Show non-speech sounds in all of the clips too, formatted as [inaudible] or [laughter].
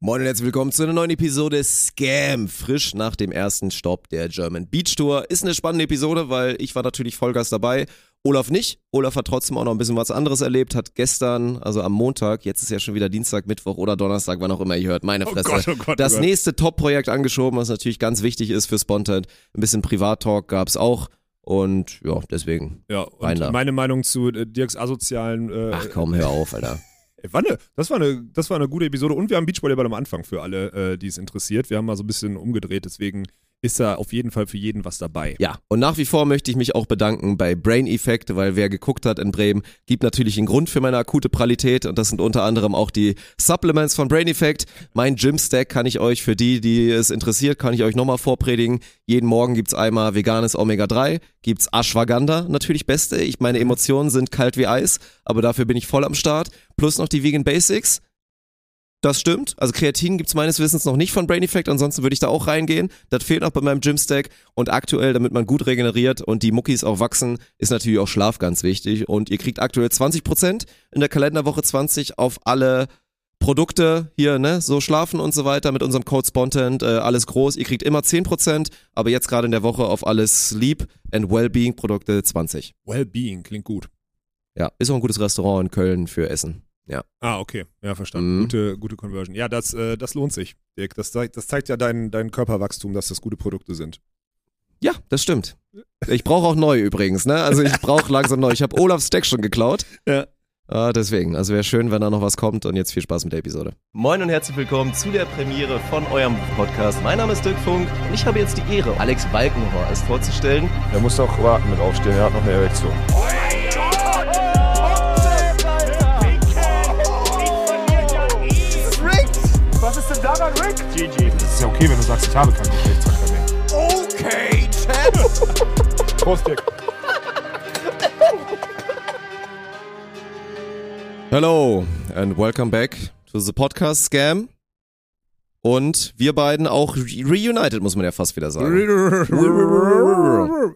Moin und herzlich willkommen zu einer neuen Episode Scam. Frisch nach dem ersten Stopp der German Beach Tour. Ist eine spannende Episode, weil ich war natürlich Vollgas dabei. Olaf nicht. Olaf hat trotzdem auch noch ein bisschen was anderes erlebt. Hat gestern, also am Montag, jetzt ist ja schon wieder Dienstag, Mittwoch oder Donnerstag, wann auch immer ihr hört, meine Oh Fresse. Gott, oh Gott, oh das Gott. nächste Top-Projekt angeschoben, was natürlich ganz wichtig ist für Spontan. Ein bisschen Privat-Talk gab's auch. Und ja, deswegen. Ja, und meine Meinung zu äh, Dirks asozialen. Äh, Ach komm, hör auf, Alter. War eine, das, war eine, das war eine gute Episode und wir haben Beachvolleyball am Anfang für alle, äh, die es interessiert. Wir haben mal so ein bisschen umgedreht, deswegen ist da auf jeden Fall für jeden was dabei. Ja, und nach wie vor möchte ich mich auch bedanken bei Brain Effect, weil wer geguckt hat in Bremen, gibt natürlich einen Grund für meine akute Pralität und das sind unter anderem auch die Supplements von Brain Effect. Mein Gym Stack kann ich euch, für die, die es interessiert, kann ich euch nochmal vorpredigen. Jeden Morgen gibt's einmal veganes Omega-3, gibt's Ashwagandha, natürlich beste. Ich, meine Emotionen sind kalt wie Eis, aber dafür bin ich voll am Start. Plus noch die Vegan Basics. Das stimmt. Also Kreatin gibt's meines Wissens noch nicht von Brain Effect, ansonsten würde ich da auch reingehen. Das fehlt noch bei meinem Gym-Stack. Und aktuell, damit man gut regeneriert und die Muckis auch wachsen, ist natürlich auch Schlaf ganz wichtig. Und ihr kriegt aktuell 20% in der Kalenderwoche 20 auf alle Produkte hier, ne, so schlafen und so weiter mit unserem Code Spontant, äh, alles groß. Ihr kriegt immer 10%, aber jetzt gerade in der Woche auf alle Sleep and Wellbeing Produkte 20. Wellbeing klingt gut. Ja, ist auch ein gutes Restaurant in Köln für Essen. Ja. Ah, okay. Ja, verstanden. Mhm. Gute, gute Conversion. Ja, das, äh, das lohnt sich, Dirk. Das, zeigt- das zeigt ja dein, dein Körperwachstum, dass das gute Produkte sind. Ja, das stimmt. Ich brauche auch neu übrigens, ne? Also ich brauche langsam neu. Ich habe Olafs Stack schon geklaut. Ja. Ah, deswegen, also wäre schön, wenn da noch was kommt und jetzt viel Spaß mit der Episode. Moin und herzlich willkommen zu der Premiere von eurem Podcast. Mein Name ist Dirk Funk und ich habe jetzt die Ehre, Alex Balkenhorst vorzustellen. Er muss noch warten mit aufstehen, er hat noch eine Erektion. Rick? GG. Das ist ja okay, wenn du sagst, ich habe keinen Geschlechtsverkehr mehr. Okay, Chad. Prost, Dirk. Hello and welcome back to the podcast Scam. Und wir beiden auch re- reunited, muss man ja fast wieder sagen.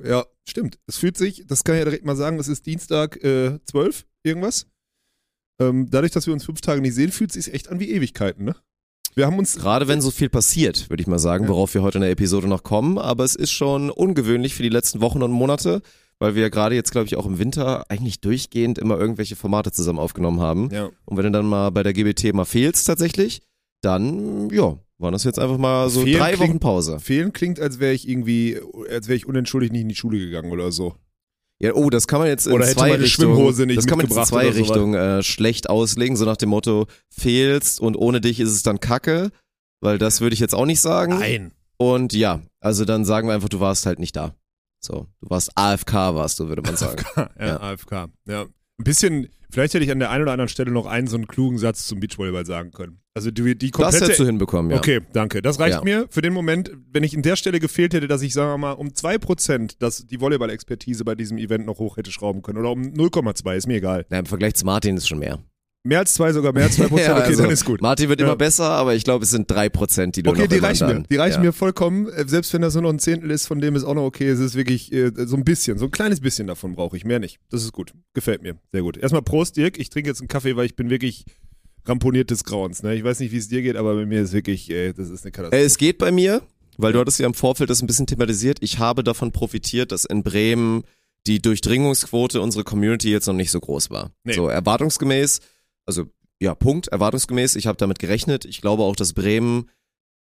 Ja, stimmt. Es fühlt sich, das kann ich ja direkt mal sagen, es ist Dienstag äh, 12, irgendwas. Ähm, dadurch, dass wir uns fünf Tage nicht sehen, fühlt es sich echt an wie Ewigkeiten, ne? Wir haben uns Gerade wenn so viel passiert, würde ich mal sagen, Ja. worauf wir heute in der Episode noch kommen. Aber es ist schon ungewöhnlich für die letzten Wochen und Monate, weil wir gerade jetzt, glaube ich, auch im Winter eigentlich durchgehend immer irgendwelche Formate zusammen aufgenommen haben. ja, Und wenn du dann mal bei der GBT mal fehlst tatsächlich, dann, ja, waren das jetzt einfach mal so Fehlen drei klingt- Wochen Pause. fehlen klingt, als wäre ich irgendwie, als wäre ich unentschuldigt nicht in die Schule gegangen oder so. Ja, oh, das kann man jetzt in Oder zwei Richtungen, das kann man in zwei. Richtungen äh, schlecht auslegen, so nach dem Motto, fehlst und ohne dich ist es dann Kacke, weil das würde ich jetzt auch nicht sagen. Nein. Und ja, also dann sagen wir einfach, du warst halt nicht da. So, du warst AFK, warst du, würde man [laughs] sagen. Ja, Ja. AFK. Ja. Ein bisschen, vielleicht hätte ich an der einen oder anderen Stelle noch einen so einen klugen Satz zum Beachvolleyball sagen können. Also die, die das komplette hättest du hinbekommen, ja. Okay, danke. Das reicht Ja. mir für den Moment, wenn ich in der Stelle gefehlt hätte, dass ich, sagen wir mal, um 2% dass die Volleyball-Expertise bei diesem Event noch hoch hätte schrauben können. Oder um 0,2, ist mir egal. Ja, Im Vergleich zu Martin ist schon mehr. Mehr als zwei, sogar mehr als 2%, [laughs] okay, Ja, also, dann ist gut. Martin wird Ja. immer besser, aber ich glaube, es sind drei Prozent, die du Okay, noch die immer reichen mir. Die reichen ja. mir vollkommen. Äh, Selbst wenn das nur noch ein Zehntel ist, von dem ist auch noch okay. Es ist wirklich äh, so ein bisschen, so ein kleines bisschen davon brauche ich, mehr nicht. Das ist gut. Gefällt mir. Sehr gut. Erstmal Prost, Dirk. Ich trinke jetzt einen Kaffee, weil ich bin wirklich ramponiert des Grauens. Ne? Ich weiß nicht, wie es dir geht, aber bei mir ist wirklich, äh, das ist eine Katastrophe. Äh, Es geht bei mir, weil du hattest ja im Vorfeld das ein bisschen thematisiert. Ich habe davon profitiert, dass in Bremen die Durchdringungsquote unserer Community jetzt noch nicht so groß war. Nee. So erwartungsgemäß, also ja, Punkt, erwartungsgemäß, ich habe damit gerechnet. Ich glaube auch, dass Bremen,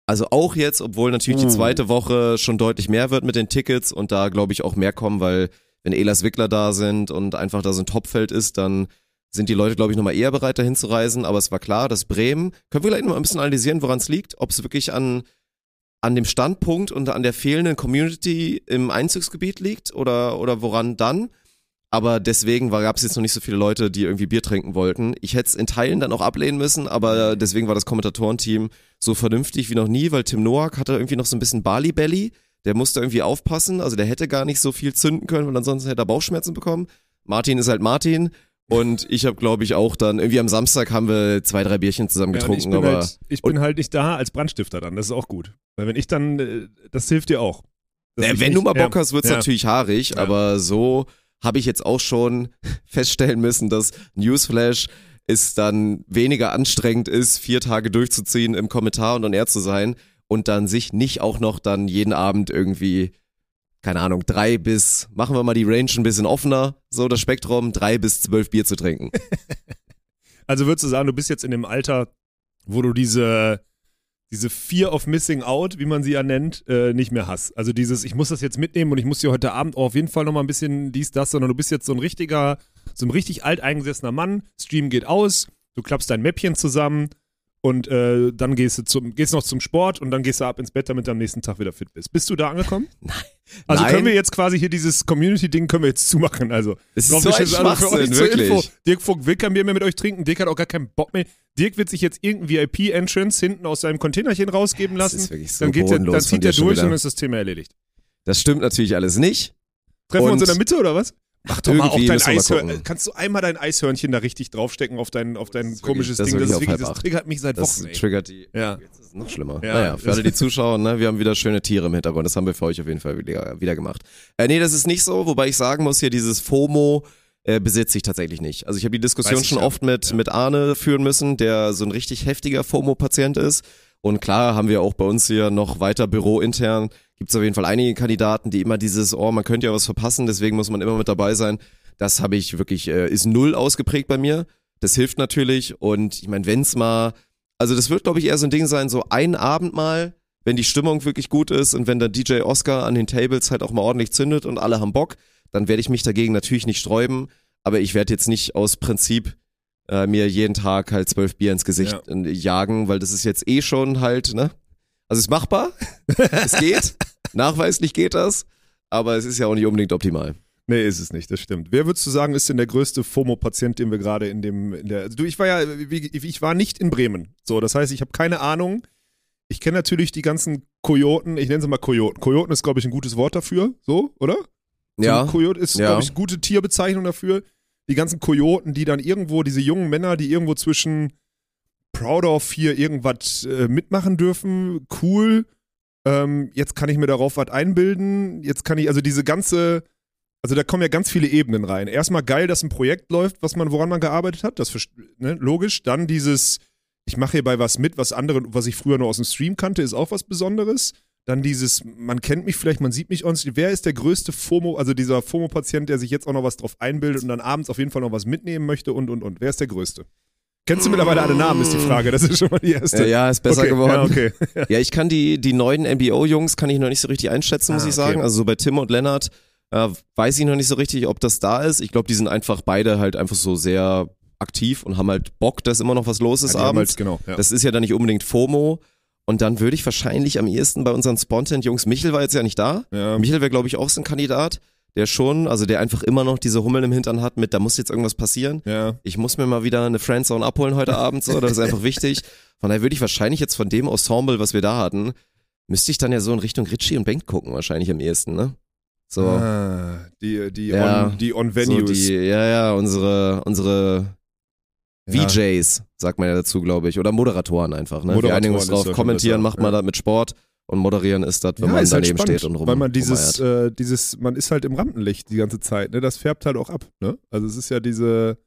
also auch jetzt, obwohl natürlich Uh. die zweite Woche schon deutlich mehr wird mit den Tickets und da glaube ich auch mehr kommen, weil wenn Elas Wickler da sind und einfach da so ein Topfeld ist, dann sind die Leute, glaube ich, nochmal eher bereit, dahin zu reisen. Aber es war klar, dass Bremen, können wir gleich noch mal ein bisschen analysieren, woran es liegt, ob es wirklich an, an dem Standpunkt und an der fehlenden Community im Einzugsgebiet liegt oder, oder woran dann. Aber deswegen gab es jetzt noch nicht so viele Leute, die irgendwie Bier trinken wollten. Ich hätte es in Teilen dann auch ablehnen müssen, aber deswegen war das Kommentatorenteam so vernünftig wie noch nie, weil Tim Noack hatte irgendwie noch so ein bisschen Bali Belly. Der musste irgendwie aufpassen, also der hätte gar nicht so viel zünden können, weil ansonsten hätte er Bauchschmerzen bekommen. Martin ist halt Martin und ich habe, glaube ich, auch dann irgendwie am Samstag haben wir zwei, drei Bierchen zusammen Ja, und ich getrunken, bin, aber halt, ich bin halt nicht da als Brandstifter dann, das ist auch gut. Weil wenn ich dann, äh, das hilft dir auch. Ich wenn nicht- du mal Bock ja, hast, wird's ja. natürlich haarig, Ja. aber so habe ich jetzt auch schon [laughs] feststellen müssen, dass Newsflash es dann weniger anstrengend ist, vier Tage durchzuziehen im Kommentar und on air zu sein und dann sich nicht auch noch dann jeden Abend irgendwie, keine Ahnung, drei bis, machen wir mal die Range ein bisschen offener, so das Spektrum, drei bis zwölf Bier zu trinken. [laughs] Also würdest du sagen, du bist jetzt in dem Alter, wo du diese, diese Fear of Missing Out, wie man sie ja nennt, äh, nicht mehr hast. Also dieses, ich muss das jetzt mitnehmen und ich muss dir heute Abend auch auf jeden Fall nochmal ein bisschen dies, das, sondern du bist jetzt so ein richtiger, so ein richtig alteingesessener Mann, Stream geht aus, du klappst dein Mäppchen zusammen und äh, dann gehst du zum, gehst noch zum Sport und dann gehst du ab ins Bett, damit du am nächsten Tag wieder fit bist. Bist du da angekommen? [laughs] Nein. Also Nein. können wir jetzt quasi hier dieses Community-Ding können wir jetzt zumachen. Also Es ist so ein euch Schwachsinn, wirklich. Info, Dirk Funk will kein Bier mehr mit euch trinken. Dirk hat auch gar keinen Bock mehr. Dirk wird sich jetzt irgendein VIP-Entrance hinten aus seinem Containerchen rausgeben Das lassen. ist wirklich so dann geht der, dann zieht er durch wieder. und dann ist das Thema erledigt. Das stimmt natürlich alles nicht. Treffen wir uns Und- in der Mitte oder was? Mach doch mal Irgendwie dein Eishörnchen. Kannst du einmal dein Eishörnchen da richtig draufstecken auf dein, auf dein ist komisches wirklich- das Ding? Das, ist wirklich auf das triggert mich seit Das Wochen. Ey. triggert die. Ja. Jetzt ist es noch schlimmer. Ja. Naja, für [laughs] alle, die zuschauen, ne, wir haben wieder schöne Tiere im Hintergrund. Das haben wir für euch auf jeden Fall wieder, wieder gemacht. Äh, nee, das ist nicht so, wobei ich sagen muss, hier dieses FOMO äh, besitze ich tatsächlich nicht. Also ich habe die Diskussion schon ja. oft mit, Ja. mit Arne führen müssen, der so ein richtig heftiger FOMO-Patient ist. Und klar haben wir auch bei uns hier noch weiter bürointern, gibt es auf jeden Fall einige Kandidaten, die immer dieses, oh, man könnte ja was verpassen, deswegen muss man immer mit dabei sein. Das habe ich wirklich, äh, ist null ausgeprägt bei mir. Das hilft natürlich. Und ich meine, wenn's mal, also das wird, glaube ich, eher so ein Ding sein, so ein Abend mal, wenn die Stimmung wirklich gut ist und wenn der DJ Oscar an den Tables halt auch mal ordentlich zündet und alle haben Bock, dann werde ich mich dagegen natürlich nicht sträuben. Aber ich werde jetzt nicht aus Prinzip äh, mir jeden Tag halt zwölf Bier ins Gesicht äh, jagen, weil das ist jetzt eh schon halt, ne? Also es ist machbar, [laughs] es geht, nachweislich geht das, aber es ist ja auch nicht unbedingt optimal. Nee, ist es nicht, das stimmt. Wer würdest du sagen, ist denn der größte FOMO-Patient, den wir gerade in dem, in der, also du, ich war ja, ich war nicht in Bremen. So, das heißt, ich habe keine Ahnung. Ich kenne natürlich die ganzen Kojoten, ich nenne sie mal Kojoten. Kojoten ist, glaube ich, ein gutes Wort dafür, so, oder? So Ja, ein Kojote ist, ja. glaube ich, eine gute Tierbezeichnung dafür. Die ganzen Kojoten, die dann irgendwo, diese jungen Männer, die irgendwo zwischen proud of hier irgendwas äh, mitmachen dürfen, cool. Ähm, jetzt kann ich mir darauf was einbilden. Jetzt kann ich, also diese ganze, also da kommen ja ganz viele Ebenen rein. Erstmal geil, dass ein Projekt läuft, was man, woran man gearbeitet hat, das ne, logisch. Dann dieses, ich mache hierbei was mit, was andere, was ich früher nur aus dem Stream kannte, ist auch was Besonderes. Dann dieses, man kennt mich vielleicht, man sieht mich on. Wer ist der größte FOMO, also dieser FOMO-Patient, der sich jetzt auch noch was drauf einbildet und dann abends auf jeden Fall noch was mitnehmen möchte und und und. Wer ist der größte? Kennst du mittlerweile alle Namen, ist die Frage. Das ist schon mal die erste. Ja, ist besser okay, geworden. Ja, okay. Ja, ich kann die, die neuen NBO-Jungs kann ich noch nicht so richtig einschätzen, muss Ah, ich okay. sagen. Also so bei Tim und Lennart äh, weiß ich noch nicht so richtig, ob das da ist. Ich glaube, die sind einfach beide halt einfach so sehr aktiv und haben halt Bock, dass immer noch was los ist Ja, abends. halt- genau, ja. Das ist ja dann nicht unbedingt FOMO. Und dann würde ich wahrscheinlich am ehesten bei unseren Spontan-Jungs, Michel war jetzt ja nicht da. Ja. Michel wäre, glaube ich, auch so ein Kandidat, der schon, also der einfach immer noch diese Hummeln im Hintern hat mit, da muss jetzt irgendwas passieren. Ja. Ich muss mir mal wieder eine Friendzone abholen heute Abend, so, das ist einfach wichtig. Von daher würde ich wahrscheinlich jetzt von dem Ensemble, was wir da hatten, müsste ich dann ja so in Richtung Ritchie und Bank gucken, wahrscheinlich am ehesten, ne? So, Ah, die, die, Ja, on, die on so Venues. die, ja, ja, unsere, unsere Ja. VJs, sagt man ja dazu, glaube ich, oder Moderatoren einfach, ne? Wir Moderatoren einigen uns ist drauf, kommentieren macht man ja. da mit Sport und moderieren ist das, wenn Ja, man ist halt daneben spannend, steht und rum. Weil man dieses, äh, dieses, man ist halt im Rampenlicht die ganze Zeit, ne? Das färbt halt auch ab, ne? Also es ist ja diese,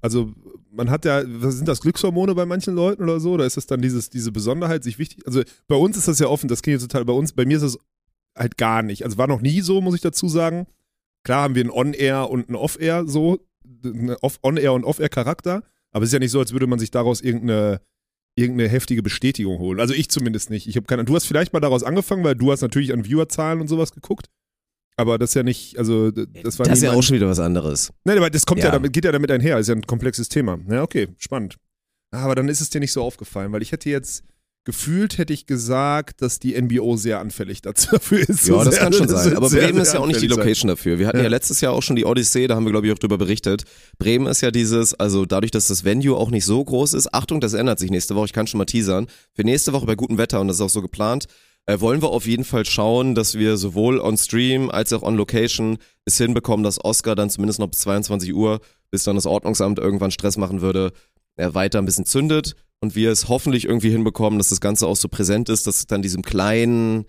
also man hat ja, was sind das, Glückshormone bei manchen Leuten oder so? Da ist es dann dieses, diese Besonderheit, sich wichtig, also bei uns ist das ja offen, das klingt jetzt total, bei uns, bei mir ist es halt gar nicht. Also war noch nie so, muss ich dazu sagen. Klar haben wir ein On-Air und ein Off-Air so, ein Off- On-Air und Off-Air-Charakter, aber es ist ja nicht so, als würde man sich daraus irgendeine irgendeine heftige Bestätigung holen. Also ich zumindest nicht. Ich habe keine. Du hast vielleicht mal daraus angefangen, weil du hast natürlich an Viewerzahlen und sowas geguckt. Aber das ist ja nicht, also das war das ist ja auch schon wieder was anderes. Nein, aber das kommt ja. Ja. damit, geht ja damit einher, ist ja ein komplexes Thema. Ja, okay, spannend. Ah, Aber dann ist es dir nicht so aufgefallen, weil ich hätte jetzt gefühlt hätte ich gesagt, dass die NBO sehr anfällig dazu [laughs] dafür ist. Ja, das sehr- kann schon das [laughs] sein. Aber sehr, Bremen ist sehr ja auch nicht die anfällig sein. Location dafür. Wir hatten ja. Ja. letztes Jahr auch schon die Odyssee, da haben wir, glaube ich, auch drüber berichtet. Bremen ist ja dieses, also dadurch, dass das Venue auch nicht so groß ist, Achtung, das ändert sich nächste Woche, ich kann schon mal teasern. Für nächste Woche bei gutem Wetter, und das ist auch so geplant, äh, wollen wir auf jeden Fall schauen, dass wir sowohl on Stream als auch on Location es hinbekommen, dass Oscar dann zumindest noch bis 22 Uhr, bis dann das Ordnungsamt irgendwann Stress machen würde, er weiter ein bisschen zündet und wir es hoffentlich irgendwie hinbekommen, dass das Ganze auch so präsent ist, dass es dann diesem kleinen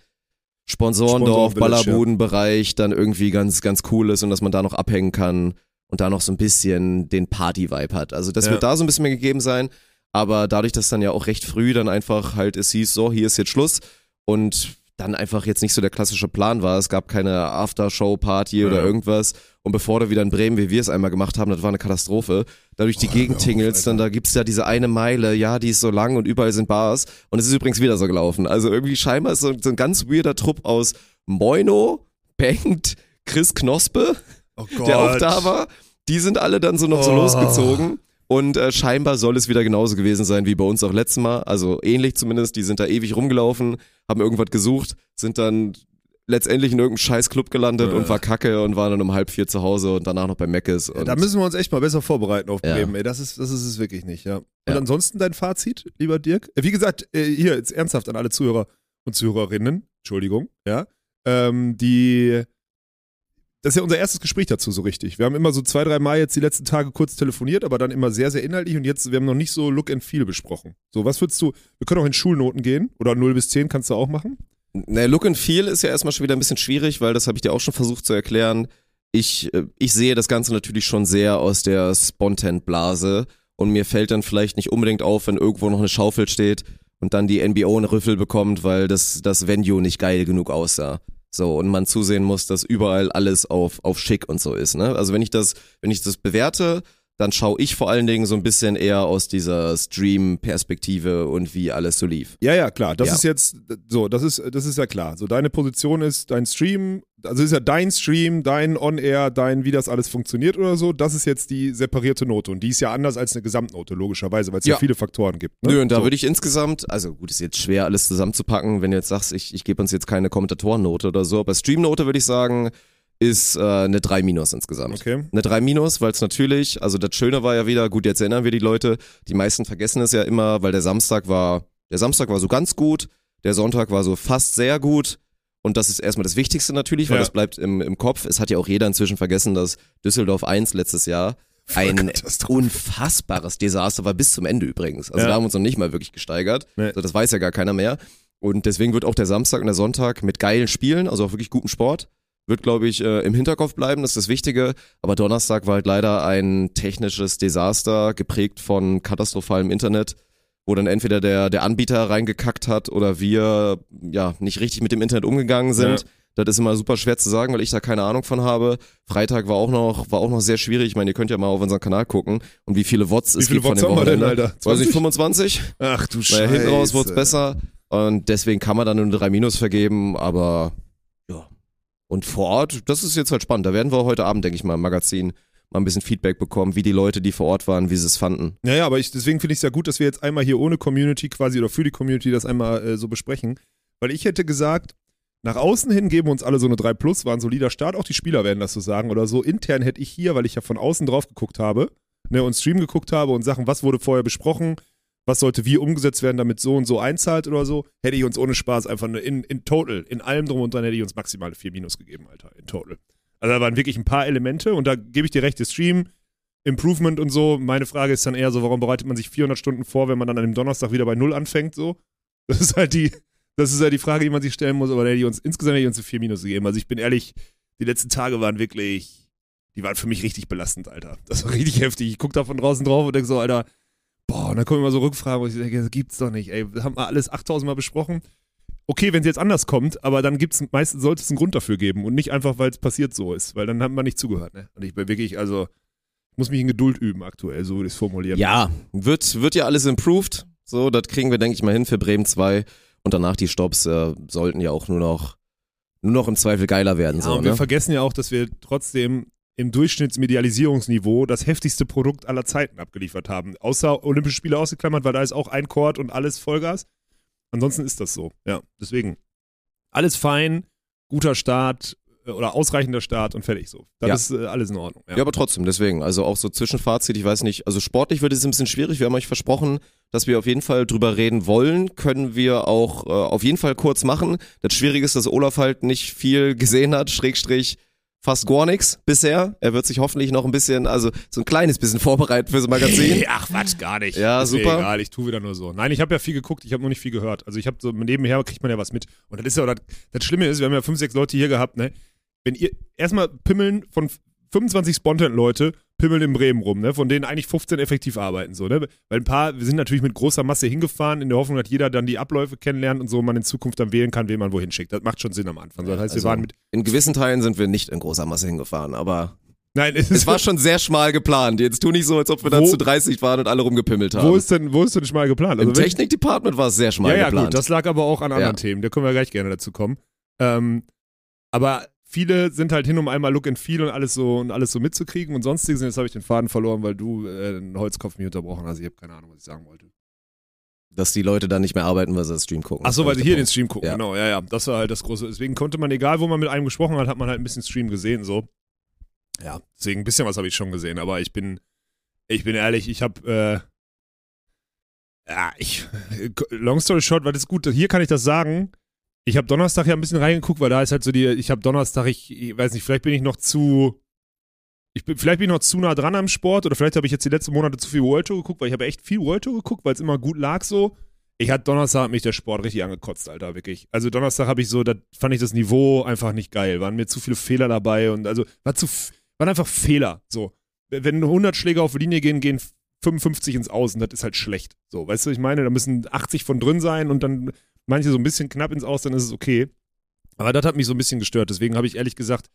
Sponsorendorf, Sponsor-Village, ja. Ballerbudenbereich dann irgendwie ganz, ganz cool ist und dass man da noch abhängen kann und da noch so ein bisschen den Party-Vibe hat. Also das Ja. wird da so ein bisschen mehr gegeben sein, aber dadurch, dass dann ja auch recht früh dann einfach halt es hieß, so, hier ist jetzt Schluss und dann einfach jetzt nicht so der klassische Plan war. Es gab keine Aftershow-Party oder Ja. irgendwas. Und bevor du wieder in Bremen, wie wir es einmal gemacht haben, das war eine Katastrophe. Da durch die Gegend auf, tingelst, dann da gibt's ja diese eine Meile, ja, die ist so lang und überall sind Bars. Und es ist übrigens wieder so gelaufen. Also irgendwie scheinbar ist so, so ein ganz weirder Trupp aus Moino, Bengt, Chris Knospe, Oh [laughs] der auch da war. Die sind alle dann so noch so Oh. losgezogen. Und äh, scheinbar soll es wieder genauso gewesen sein wie bei uns auch letztes Mal. Also ähnlich zumindest. Die sind da ewig rumgelaufen, haben irgendwas gesucht, sind dann letztendlich in irgendeinem scheiß Club gelandet Äh. und war kacke und waren dann um halb vier zu Hause und danach noch bei Meckes. Und Da müssen wir uns echt mal besser vorbereiten auf Ja. Bremen. Ey, das ist, das ist es wirklich nicht, ja. Und Ja. ansonsten dein Fazit, lieber Dirk? Äh, Wie gesagt, äh, hier jetzt ernsthaft an alle Zuhörer und Zuhörerinnen, Entschuldigung, ja. Ähm, die, das ist ja unser erstes Gespräch dazu so richtig. Wir haben immer so zwei, drei Mal jetzt die letzten Tage kurz telefoniert, aber dann immer sehr, sehr inhaltlich und jetzt, wir haben noch nicht so Look and Feel besprochen. So, was würdest du, wir können auch in Schulnoten gehen oder 0 bis 10 kannst du auch machen. Ne, Look and Feel ist ja erstmal schon wieder ein bisschen schwierig, weil das habe ich dir auch schon versucht zu erklären. Ich, äh, ich sehe das Ganze natürlich schon sehr aus der Spontan-Blase und mir fällt dann vielleicht nicht unbedingt auf, wenn irgendwo noch eine Schaufel steht und dann die NBO einen Rüffel bekommt, weil das, das Venue nicht geil genug aussah. So, und man zusehen muss, dass überall alles auf, auf schick und so ist, ne? Also wenn ich das, wenn ich das bewerte, dann schaue ich vor allen Dingen so ein bisschen eher aus dieser Stream-Perspektive und wie alles so lief. Ja, ja, klar. Das Ja. ist jetzt so, das ist, das ist ja klar. So, deine Position ist dein Stream, also ist ja dein Stream, dein On-Air, dein, wie das alles funktioniert oder so. Das ist jetzt die separierte Note. Und die ist ja anders als eine Gesamtnote, logischerweise, weil es ja. Ja. viele Faktoren gibt. Ne? Nö, und da so. würde ich insgesamt, also gut, ist jetzt schwer alles zusammenzupacken, wenn du jetzt sagst, ich, ich gebe uns jetzt keine Kommentatorennote oder so, aber Streamnote würde ich sagen, ist äh, eine 3 minus insgesamt. Okay. Eine 3 minus, weil es natürlich, also das Schöne war ja wieder, gut, jetzt erinnern wir die Leute, die meisten vergessen es ja immer, weil der Samstag war, der Samstag war so ganz gut, der Sonntag war so fast sehr gut. Und das ist erstmal das Wichtigste natürlich, weil Ja. das bleibt im, im Kopf. Es hat ja auch jeder inzwischen vergessen, dass Düsseldorf 1 letztes Jahr ein unfassbares Desaster war, bis zum Ende übrigens. Also Ja. da haben wir uns noch nicht mal wirklich gesteigert. Nee. Also das weiß ja gar keiner mehr. Und deswegen wird auch der Samstag und der Sonntag mit geilen Spielen, also auch wirklich gutem Sport, wird, glaube ich, äh, im Hinterkopf bleiben, das ist das Wichtige. Aber Donnerstag war halt leider ein technisches Desaster, geprägt von katastrophalem Internet, wo dann entweder der, der Anbieter reingekackt hat oder wir ja nicht richtig mit dem Internet umgegangen sind. Ja. Das ist immer super schwer zu sagen, weil ich da keine Ahnung von habe. Freitag war auch noch, war auch noch sehr schwierig. Ich meine, ihr könnt ja mal auf unseren Kanal gucken und wie viele Wots Wie es viele gibt von Wots dem haben wir denn. Alter? Weiß ich, 20? 25? Ach du Scheiße. hinten raus wurde es besser. Und deswegen kann man dann nur 3 Minus vergeben, aber. Und vor Ort, das ist jetzt halt spannend. Da werden wir heute Abend, denke ich mal, im Magazin mal ein bisschen Feedback bekommen, wie die Leute, die vor Ort waren, wie sie es fanden. Ja, ja, aber ich, deswegen finde ich es ja gut, dass wir jetzt einmal hier ohne Community quasi oder für die Community das einmal äh, so besprechen. Weil ich hätte gesagt, nach außen hin geben uns alle so eine 3 Plus, war ein solider Start, auch die Spieler werden das so sagen oder so. Intern hätte ich hier, weil ich ja von außen drauf geguckt habe, ne, und Stream geguckt habe und Sachen, was wurde vorher besprochen, was sollte wie umgesetzt werden, damit so und so einzahlt oder so, hätte ich uns ohne Spaß einfach eine, in, in total, in allem drum und dran hätte ich uns maximale 4 Minus gegeben, Alter, in total. Also da waren wirklich ein paar Elemente und da gebe ich dir recht, der Stream, Improvement und so. Meine Frage ist dann eher so, warum bereitet man sich 400 Stunden vor, wenn man dann an dem Donnerstag wieder bei Null anfängt, so? Das ist halt die, das ist halt die Frage, die man sich stellen muss, aber da hätte ich uns, insgesamt hätte ich uns eine 4 Minus gegeben. Also ich bin ehrlich, die letzten Tage waren wirklich, die waren für mich richtig belastend, Alter. Das war richtig heftig. Ich gucke da von draußen drauf und denke so, Alter, boah, und dann kommen immer so Rückfragen, wo ich denke, das gibt's doch nicht, ey. Wir haben wir alles 8000 Mal besprochen. Okay, wenn es jetzt anders kommt, aber dann gibt's meistens sollte es einen Grund dafür geben und nicht einfach, weil es passiert so ist, weil dann hat man nicht zugehört, ne? Und ich bin wirklich, also, ich muss mich in Geduld üben aktuell, so würde ich es formulieren. Ja, wird, wird ja alles improved. So, das kriegen wir, denke ich mal, hin für Bremen 2. Und danach die Stops äh, sollten ja auch nur noch, nur noch im Zweifel geiler werden. Ja, so, und wir ne? vergessen ja auch, dass wir trotzdem im Durchschnittsmedialisierungsniveau das heftigste Produkt aller Zeiten abgeliefert haben. Außer Olympische Spiele ausgeklammert, weil da ist auch ein Chord und alles Vollgas. Ansonsten ist das so. Ja, deswegen. Alles fein, guter Start äh, oder ausreichender Start und fertig so. Das Ja. ist äh, alles in Ordnung. Ja, aber trotzdem, deswegen. Also auch so Zwischenfazit, ich weiß nicht, also sportlich wird es ein bisschen schwierig. Wir haben euch versprochen, dass wir auf jeden Fall drüber reden wollen. Können wir auch äh, auf jeden Fall kurz machen. Das Schwierige ist, dass Olaf halt nicht viel gesehen hat, Schrägstrich fast gar nichts bisher. Er wird sich hoffentlich noch ein bisschen, also so ein kleines bisschen vorbereiten fürs Magazin. [laughs] Ach, Quatsch, gar nicht. Ja, ist super. egal, ich tue wieder nur so. Nein, ich habe ja viel geguckt, ich habe noch nicht viel gehört. Also ich habe so nebenher kriegt man ja was mit. Und das ist ja, das, das Schlimme ist, wir haben ja fünf, sechs Leute hier gehabt, ne? Wenn ihr erstmal Pimmeln von 25 Spontan-Leute pimmeln in Bremen rum, ne? von denen eigentlich 15 effektiv arbeiten. So, ne? Weil ein paar, wir sind natürlich mit großer Masse hingefahren, in der Hoffnung, dass jeder dann die Abläufe kennenlernt und so man in Zukunft dann wählen kann, wen man wohin schickt. Das macht schon Sinn am Anfang. Das heißt, Also, wir waren mit. in gewissen Teilen sind wir nicht in großer Masse hingefahren, aber Nein, es, es war [laughs] schon sehr schmal geplant. Jetzt tu nicht so, als ob wir dann zu 30 waren und alle rumgepimmelt haben. wo ist denn, wo ist denn schmal geplant? Im Also wenn- Technikdepartment war es sehr schmal ja, ja, geplant. gut, das lag aber auch an anderen Ja. Themen. Da können wir gleich gerne dazu kommen. Ähm, aber viele sind halt hin, um einmal Look and Feel und alles so und alles so mitzukriegen und sonstiges. Und jetzt habe ich den Faden verloren, weil du äh, einen Holzkopf mich unterbrochen hast. Ich habe keine Ahnung, was ich sagen wollte. dass die Leute dann nicht mehr arbeiten, weil sie das Stream gucken. Ach so, weil sie hier den Stream gucken. Ja. Genau, ja, ja. Das war halt das große. Deswegen konnte man, egal wo man mit einem gesprochen hat, hat man halt ein bisschen Stream gesehen, so. Ja, deswegen ein bisschen was habe ich schon gesehen, aber ich bin, ich bin ehrlich, ich habe, äh, ja, ich, [laughs] long story short, weil das ist gut, hier kann ich das sagen. Ich habe Donnerstag ja ein bisschen reingeguckt, weil da ist halt so die, ich habe Donnerstag, ich, ich weiß nicht, vielleicht bin ich noch zu, ich bin, vielleicht bin ich noch zu nah dran am Sport oder vielleicht habe ich jetzt die letzten Monate zu viel World Tour geguckt, weil ich habe echt viel World Tour geguckt, weil es immer gut lag so. Ich hatte Donnerstag hat mich der Sport richtig angekotzt, Alter, wirklich. Also Donnerstag habe ich so, da fand ich das Niveau einfach nicht geil. Waren mir zu viele Fehler dabei und also war zu, waren einfach Fehler. So, wenn 100 Schläge auf Linie gehen, gehen 55 ins Außen. Das ist halt schlecht. So, weißt du, ich meine? Da müssen 80 von drin sein und dann manche so ein bisschen knapp ins Aus, dann ist es okay. Aber das hat mich so ein bisschen gestört. Deswegen habe ich ehrlich gesagt,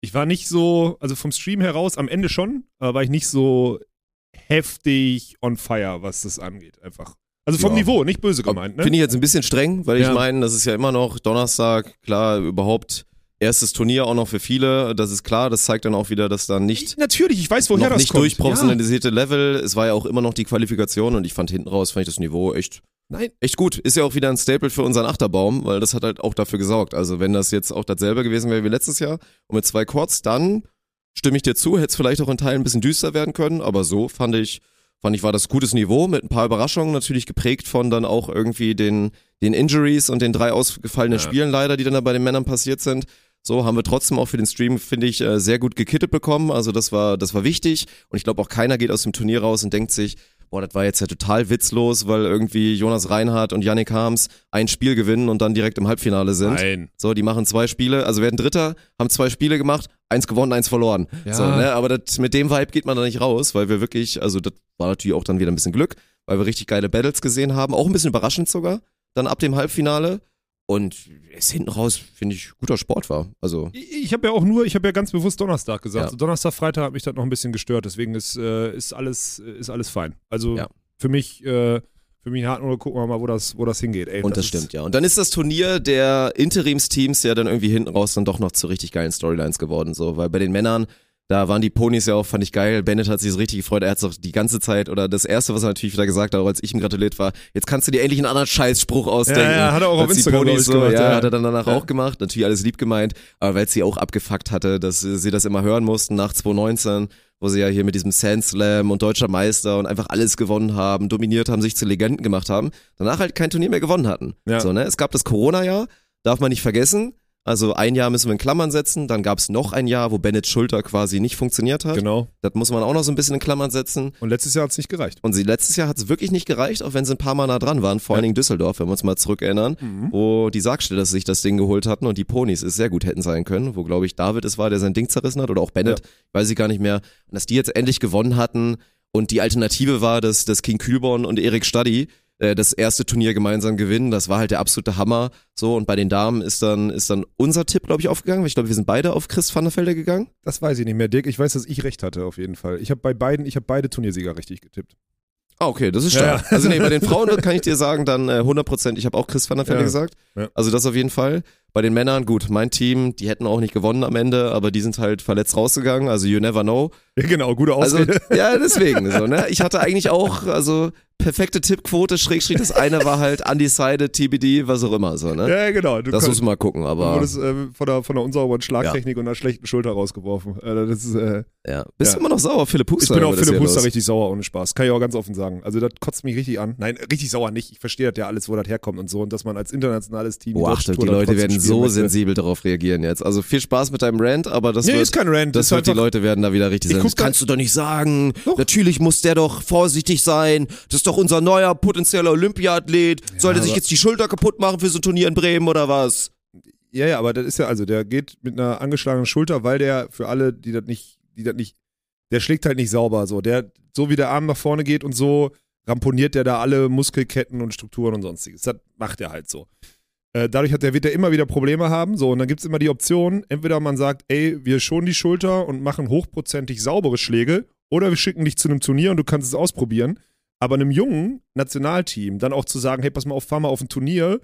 ich war nicht so, also vom Stream heraus am Ende schon, aber war ich nicht so heftig on fire, was das angeht, einfach. Also vom Ja. Niveau, nicht böse gemeint, ne? Finde ich jetzt ein bisschen streng, weil Ja. ich meine, das ist ja immer noch Donnerstag, klar, überhaupt erstes Turnier auch noch für viele. Das ist klar, das zeigt dann auch wieder, dass da nicht Natürlich, ich weiß, woher noch das nicht kommt. durchprofessionalisierte Level. Es war ja auch immer noch die Qualifikation und ich fand hinten raus, fand ich das Niveau echt, Nein. echt gut. Ist ja auch wieder ein Staple für unseren Achterbaum, weil das hat halt auch dafür gesorgt. Also wenn das jetzt auch dasselbe gewesen wäre wie letztes Jahr und mit zwei Chords, dann stimme ich dir zu, hätte es vielleicht auch in Teilen ein bisschen düster werden können, aber so fand ich, fand ich, war das gutes Niveau mit ein paar Überraschungen, natürlich geprägt von dann auch irgendwie den, den Injuries und den drei ausgefallenen Ja. Spielen leider, die dann da bei den Männern passiert sind. So haben wir trotzdem auch für den Stream, finde ich, äh, sehr gut gekittet bekommen. Also das war, das war wichtig. Und ich glaube auch keiner geht aus dem Turnier raus und denkt sich, boah, das war jetzt ja total witzlos, weil irgendwie Jonas Reinhardt und Yannick Harms ein Spiel gewinnen und dann direkt im Halbfinale sind. Nein. So, die machen zwei Spiele, also werden Dritter, haben zwei Spiele gemacht, eins gewonnen, eins verloren. Ja. So, ne? Aber das, mit dem Vibe geht man da nicht raus, weil wir wirklich, also das war natürlich auch dann wieder ein bisschen Glück, weil wir richtig geile Battles gesehen haben, auch ein bisschen überraschend sogar, dann ab dem Halbfinale. Und es hinten raus, finde ich, guter Sport war. Also, Ich, ich habe ja auch nur, ich habe ja ganz bewusst Donnerstag gesagt. Ja. Donnerstag, Freitag hat mich das noch ein bisschen gestört, deswegen ist, äh, ist, alles, ist alles fein. Also Ja. für mich, äh, für mich ein Hartnur, gucken wir mal, wo das, wo das hingeht. Ey, und das, ist- stimmt, ja. Und dann ist das Turnier der Interimsteams ja dann irgendwie hinten raus dann doch noch zu richtig geilen Storylines geworden, so, weil bei den Männern, da waren die Ponys ja auch, fand ich geil. Bennett hat sich so richtig gefreut. Er hat doch die ganze Zeit, oder das erste, was er natürlich wieder gesagt hat, auch als ich ihm gratuliert war, jetzt kannst du dir endlich einen anderen Scheißspruch ausdenken. Ja, ja, hat er auch auf Instagram, Ponys so, gemacht, ja, ja. hat er dann danach Ja. auch gemacht. Natürlich alles lieb gemeint, aber weil sie auch abgefuckt hatte, dass sie das immer hören mussten nach 2019, wo sie ja hier mit diesem Sand Slam und deutscher Meister und einfach alles gewonnen haben, dominiert haben, sich zu Legenden gemacht haben, danach halt kein Turnier mehr gewonnen hatten. Ja. So, ne? Es gab das Corona-Jahr, darf man nicht vergessen. Also ein Jahr müssen wir in Klammern setzen, dann gab es noch ein Jahr, wo Bennets Schulter quasi nicht funktioniert hat. Genau. Das muss man auch noch so ein bisschen in Klammern setzen. Und letztes Jahr hat es nicht gereicht. Und sie, letztes Jahr hat es wirklich nicht gereicht, auch wenn sie ein paar Mal nah dran waren, vor allen Dingen Düsseldorf, wenn wir uns mal zurückerinnern, Mhm. wo die Sargsteller sich das Ding geholt hatten und die Ponys es sehr gut hätten sein können, wo glaube ich David es war, der sein Ding zerrissen hat oder auch Bennett, weiß ich gar nicht mehr. Und dass die jetzt endlich gewonnen hatten und die Alternative war, dass, dass King Kühlborn und Erik Stadi äh, das erste Turnier gemeinsam gewinnen, das war halt der absolute Hammer. So, und bei den Damen ist dann, ist dann unser Tipp, glaube ich, aufgegangen, weil ich glaube, wir sind beide auf Chris van der Velde gegangen. Das weiß ich nicht mehr, Dirk. Ich weiß, dass ich recht hatte, auf jeden Fall. Ich habe bei beiden, ich habe beide Turniersieger richtig getippt. Ah, okay, das ist stark. ja. Also nee, bei den [laughs] Frauen kann ich dir sagen, dann äh, 100%, ich habe auch Chris van der Velde Ja. gesagt. Ja. Also das auf jeden Fall. Bei den Männern, gut, mein Team, die hätten auch nicht gewonnen am Ende, aber die sind halt verletzt rausgegangen, also you never know. Ja, genau, gute Also, Ausrede. ja, deswegen so, ne? Ich hatte eigentlich auch, also perfekte Tippquote, Schrägstrich, das eine war halt undecided, TBD, was auch immer, so, ne? ja, ja, genau. Du Das konntest- muss man mal gucken, du aber wurdest äh, von, der, von der unsauberen Schlagtechnik und einer schlechten Schulter rausgeworfen. Äh, das ist, äh, ja. Bist Ja. du immer noch sauer, Philipp ich Huster? bin auf über das Philipp Huster richtig sauer, ohne Spaß. Kann ich auch ganz offen sagen. Also das kotzt mich richtig an. Nein, richtig sauer nicht. Ich verstehe das ja alles, wo das herkommt und so. Und dass man als internationales Team Tour die dann Leute werden so möchte. sensibel darauf reagieren jetzt. Also viel Spaß mit deinem Rant, aber das Nee, wird, ist kein Rant. Das ist wird die Leute werden da wieder richtig Ich sein. guck Das kannst du doch nicht sagen. Doch. Natürlich muss der doch vorsichtig sein. Das ist doch unser neuer potenzieller Olympiaathlet. Soll der sich jetzt die Schulter kaputt machen für so ein Turnier in Bremen oder was? Ja, ja, aber das ist ja, also der geht mit einer angeschlagenen Schulter, weil der, für alle, die das nicht die das nicht, der schlägt halt nicht sauber, so. Der, so wie der Arm nach vorne geht und so, ramponiert der da alle Muskelketten und Strukturen und sonstiges. Das macht er halt so. Äh, dadurch hat der, wird er immer wieder Probleme haben. So, und dann gibt es immer die Option, entweder man sagt, ey, wir schonen die Schulter und machen hochprozentig saubere Schläge, oder wir schicken dich zu einem Turnier und du kannst es ausprobieren. Aber einem jungen Nationalteam dann auch zu sagen, hey, pass mal auf, fahr mal auf ein Turnier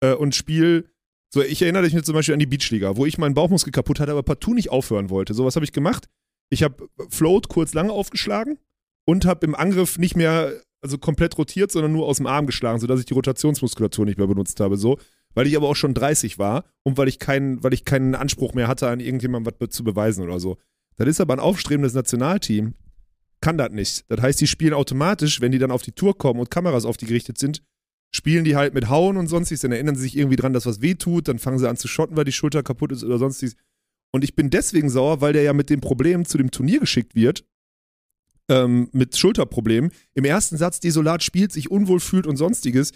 äh, und spiel. So, ich erinnere mich zum Beispiel an die Beachliga, wo ich meinen Bauchmuskel kaputt hatte, aber partout nicht aufhören wollte. So, was habe ich gemacht? Ich habe Float kurz lange aufgeschlagen und habe im Angriff nicht mehr, also komplett rotiert, sondern nur aus dem Arm geschlagen, sodass ich die Rotationsmuskulatur nicht mehr benutzt habe. So, weil ich aber auch schon 30 war und weil ich keinen, weil ich keinen Anspruch mehr hatte, an irgendjemandem was zu beweisen oder so. Das ist aber ein aufstrebendes Nationalteam, kann das nicht. Das heißt, die spielen automatisch, wenn die dann auf die Tour kommen und Kameras auf die gerichtet sind, spielen die halt mit Hauen und sonstiges, dann erinnern sie sich irgendwie dran, dass was weh tut, dann fangen sie an zu schotten, weil die Schulter kaputt ist oder sonstiges. Und ich bin deswegen sauer, weil der ja mit dem Problem zu dem Turnier geschickt wird, ähm, mit Schulterproblemen, im ersten Satz desolat spielt, sich unwohl fühlt und sonstiges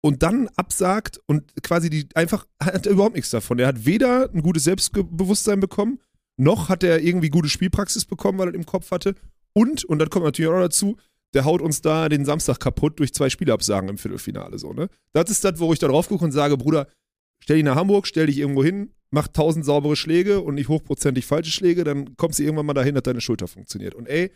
und dann absagt und quasi die einfach hat er überhaupt nichts davon. Er hat weder ein gutes Selbstbewusstsein bekommen, noch hat er irgendwie gute Spielpraxis bekommen, weil er im Kopf hatte. Und, und dann kommt natürlich auch noch dazu, der haut uns da den Samstag kaputt durch zwei Spielabsagen im Viertelfinale. So, ne? Das ist das, wo ich da drauf gucke und sage, Bruder, stell dich nach Hamburg, stell dich irgendwo hin, mach tausend saubere Schläge und nicht hochprozentig falsche Schläge, dann kommst du irgendwann mal dahin, dass deine Schulter funktioniert. Und ey,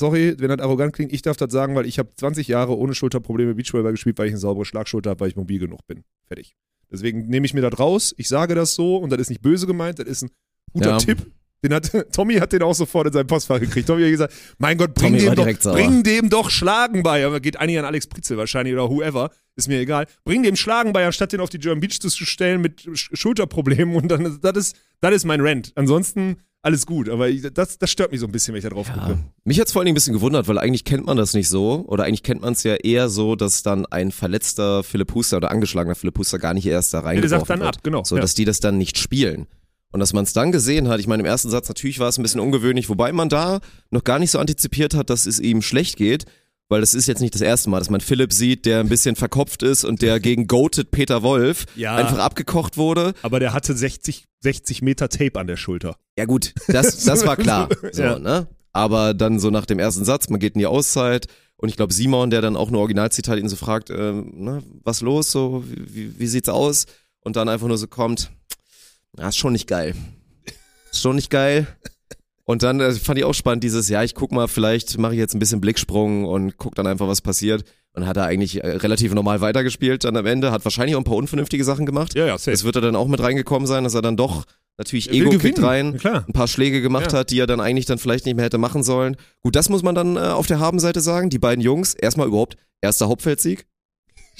sorry, wenn das arrogant klingt, ich darf das sagen, weil ich habe 20 Jahre ohne Schulterprobleme Beachvolleyball gespielt, weil ich eine saubere Schlagschulter habe, weil ich mobil genug bin. Fertig. Deswegen nehme ich mir das raus, ich sage das so und das ist nicht böse gemeint, das ist ein guter Ja. Tipp. Den hat, [laughs] Tommy hat den auch sofort in sein Postfach gekriegt. Tommy hat gesagt, mein Gott, bring, Tommy dem, doch, sauer. bring dem doch Schlagen bei. Aber geht eigentlich an Alex Pritzel wahrscheinlich oder whoever, ist mir egal. Bring dem Schlagen bei, anstatt den auf die German Beach zu stellen mit Sch- Schulterproblemen. Und dann, das ist, das ist mein Rant. Ansonsten alles gut. Aber ich, das, das stört mich so ein bisschen, wenn ich da drauf gucke. Ja. Mich hat's vor allen Dingen ein bisschen gewundert, weil eigentlich kennt man das nicht so. Oder eigentlich kennt man es ja eher so, dass dann ein verletzter Philipp Huster oder angeschlagener Philipp Huster gar nicht erst da reingeworfen sagt dann wird. ab, genau. So, ja. dass die das dann nicht spielen. Und dass man es dann gesehen hat, ich meine, im ersten Satz natürlich war es ein bisschen ungewöhnlich, wobei man da noch gar nicht so antizipiert hat, dass es ihm schlecht geht, weil das ist jetzt nicht das erste Mal, dass man Philipp sieht, der ein bisschen verkopft ist und der gegen Goated Peter Wolf Ja. einfach abgekocht wurde. Aber der hatte 60, 60 Meter Tape an der Schulter. Ja gut, das, das war klar. [laughs] So, Ja. ne? Aber dann so nach dem ersten Satz, man geht in die Auszeit und ich glaube Simon, der dann auch nur Originalzitat ihn so fragt, ähm, ne, was los, so, wie, wie, wie sieht's aus? Und dann einfach nur so kommt, ja, ist schon nicht geil. Ist schon nicht geil. Und dann äh, fand ich auch spannend dieses, ja, ich guck mal, vielleicht mache ich jetzt ein bisschen Blicksprung und guck dann einfach, was passiert. Und hat er eigentlich äh, relativ normal weitergespielt dann am Ende, hat wahrscheinlich auch ein paar unvernünftige Sachen gemacht. Ja, ja, safe. Das wird er dann auch mit reingekommen sein, dass er dann doch natürlich will Ego kickt gewinnen. rein, klar. ein paar Schläge gemacht Ja. hat, die er dann eigentlich dann vielleicht nicht mehr hätte machen sollen. Gut, das muss man dann äh, auf der Habenseite sagen. Die beiden Jungs, erstmal überhaupt erster Hauptfeldsieg.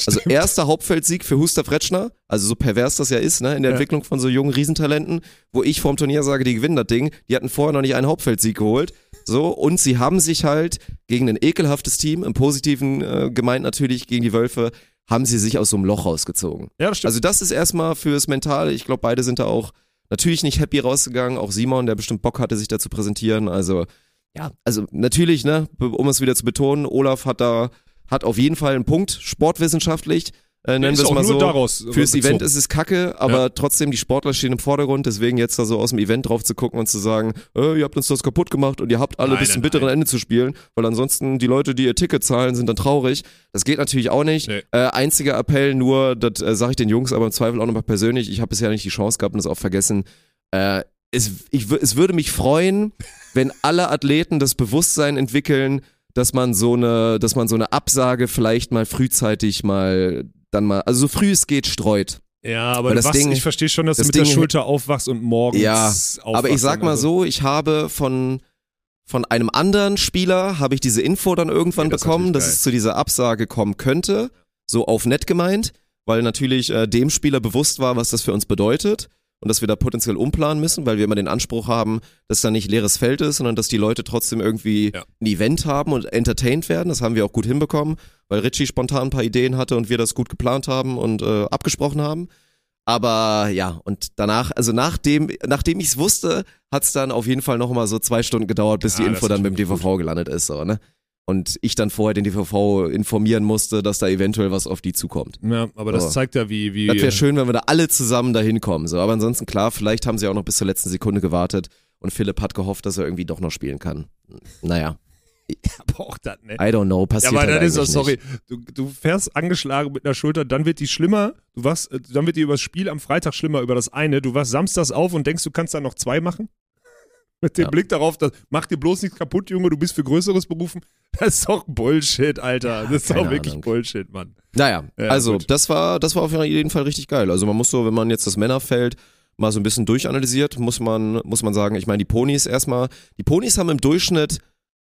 Also erster Hauptfeldsieg für Huster Fretschner, also so pervers das ja ist, ne, in der Ja. Entwicklung von so jungen Riesentalenten, wo ich vorm Turnier sage, die gewinnen das Ding, die hatten vorher noch nicht einen Hauptfeldsieg geholt. So, und sie haben sich halt gegen ein ekelhaftes Team, im Positiven äh, gemeint natürlich gegen die Wölfe, haben sie sich aus so einem Loch rausgezogen. Ja, das stimmt. Also das ist erstmal fürs Mentale. Ich glaube, beide sind da auch natürlich nicht happy rausgegangen. Auch Simon, der bestimmt Bock hatte, sich da zu präsentieren. Also ja, also natürlich, ne, um es wieder zu betonen, Olaf hat da hat auf jeden Fall einen Punkt, sportwissenschaftlich. Äh, nennen wir es mal so. daraus Fürs bezogen. Event ist es kacke, aber Ja. trotzdem, die Sportler stehen im Vordergrund, deswegen jetzt da so aus dem Event drauf zu gucken und zu sagen, äh, ihr habt uns das kaputt gemacht und ihr habt alle Nein, bis zum bitteren. Ende zu spielen, weil ansonsten die Leute, die ihr Ticket zahlen, sind dann traurig. Das geht natürlich auch nicht. Nee. Äh, einziger Appell nur, das äh, sage ich den Jungs aber im Zweifel auch nochmal persönlich, ich habe bisher nicht die Chance gehabt und das auch vergessen, äh, es, ich, es würde mich freuen, [laughs] wenn alle Athleten das Bewusstsein entwickeln, dass man so eine, dass man so eine Absage vielleicht mal frühzeitig mal dann mal, also so früh es geht, streut. Ja, aber das was, Ding- ich verstehe schon, dass du mit der Ding- Schulter aufwachst und morgens Ja, aufwachst. Aber ich sag mal Also, so, ich habe von von einem anderen Spieler habe ich diese Info dann irgendwann Ja, das bekommen, dass es zu dieser Absage kommen könnte, so auf nett gemeint, weil natürlich äh, dem Spieler bewusst war, was das für uns bedeutet und dass wir da potenziell umplanen müssen, weil wir immer den Anspruch haben, dass da nicht leeres Feld ist, sondern dass die Leute trotzdem irgendwie Ja. ein Event haben und entertained werden. Das haben wir auch gut hinbekommen, weil Richie spontan ein paar Ideen hatte und wir das gut geplant haben und äh, abgesprochen haben. Aber ja, und danach, also nachdem, nachdem ich es wusste, hat es dann auf jeden Fall noch mal so zwei Stunden gedauert, bis Ja, die Info dann beim wirklich DVV gelandet ist. So, ne? Und ich dann vorher den DVV informieren musste, dass da eventuell was auf die zukommt. Ja, aber das So. zeigt ja, wie, wie Das wäre schön, wenn wir da alle zusammen da hinkommen. So. Aber ansonsten, klar, vielleicht haben sie auch noch bis zur letzten Sekunde gewartet und Philipp hat gehofft, dass er irgendwie doch noch spielen kann. Naja, [laughs] Aber auch das, ne? I don't know, Ja, passiert aber halt dann ist das, sorry, du, du fährst angeschlagen mit einer Schulter, dann wird die schlimmer, du warst, äh, dann wird die über das Spiel am Freitag schlimmer, über das eine, du warst samstags auf und denkst, du kannst da noch zwei machen? Mit dem Ja. Blick darauf, dass, mach dir bloß nichts kaputt, Junge, du bist für Größeres berufen. [laughs] Das ist doch Bullshit, Alter. Das ist doch keine wirklich Ahnung. Bullshit, Mann. Naja, Ja, also gut. das war, das war auf jeden Fall richtig geil. Also man muss so, wenn man jetzt das Männerfeld mal so ein bisschen durchanalysiert, muss man, muss man sagen, ich meine, die Ponys erstmal, die Ponys haben im Durchschnitt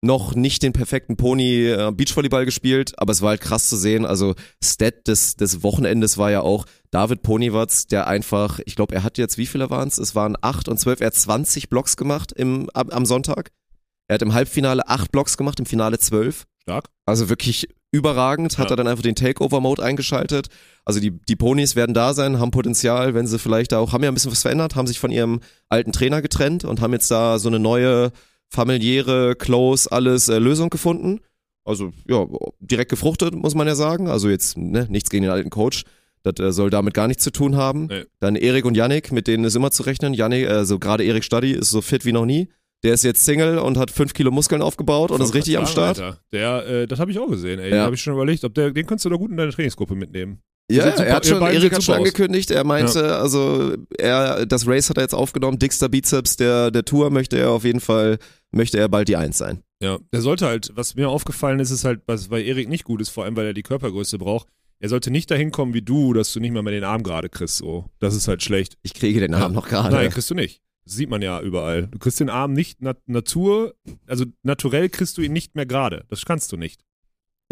noch nicht den perfekten Pony äh, Beachvolleyball gespielt, aber es war halt krass zu sehen. Also Stat des, des Wochenendes war ja auch David Ponywatz, der einfach, ich glaube, er hat jetzt, wie viele waren es? Es waren acht und zwölf, er hat 20 Blocks gemacht im, am, am Sonntag. Er hat im Halbfinale acht Blocks gemacht, im Finale zwölf. Stark. Also wirklich überragend, hat Ja. er dann einfach den Takeover-Mode eingeschaltet. Also die, die Ponys werden da sein, haben Potenzial, wenn sie vielleicht da auch, haben ja ein bisschen was verändert, haben sich von ihrem alten Trainer getrennt und haben jetzt da so eine neue familiäre, close, alles äh, Lösung gefunden. Also ja, direkt gefruchtet, muss man ja sagen. Also jetzt ne, nichts gegen den alten Coach. Das äh, soll damit gar nichts zu tun haben. Nee. Dann Erik und Yannick, mit denen ist immer zu rechnen. Yannick, also gerade Erik Stadi ist so fit wie noch nie. Der ist jetzt Single und hat fünf Kilo Muskeln aufgebaut und ist richtig am Start. Alter. Der, äh, das habe ich auch gesehen, ey. Ja. Habe ich schon überlegt, ob der, den könntest du da gut in deine Trainingsgruppe mitnehmen. Ja, super- er hat schon, Erik hat schon angekündigt, er meinte, also er, das Race hat er jetzt aufgenommen, dickster Bizeps der, der Tour möchte er auf jeden Fall, möchte er bald die Eins sein. Ja, der sollte halt, was mir aufgefallen ist, ist halt, was bei Erik nicht gut ist, vor allem weil er die Körpergröße braucht. Er sollte nicht dahin kommen wie du, dass du nicht mal mehr den Arm gerade kriegst. So. Das ist halt schlecht. Ich kriege den Arm Ja. noch gerade. Nein, kriegst du nicht. Das sieht man ja überall. Du kriegst den Arm nicht nat Natur, also naturell kriegst du ihn nicht mehr gerade. Das kannst du nicht.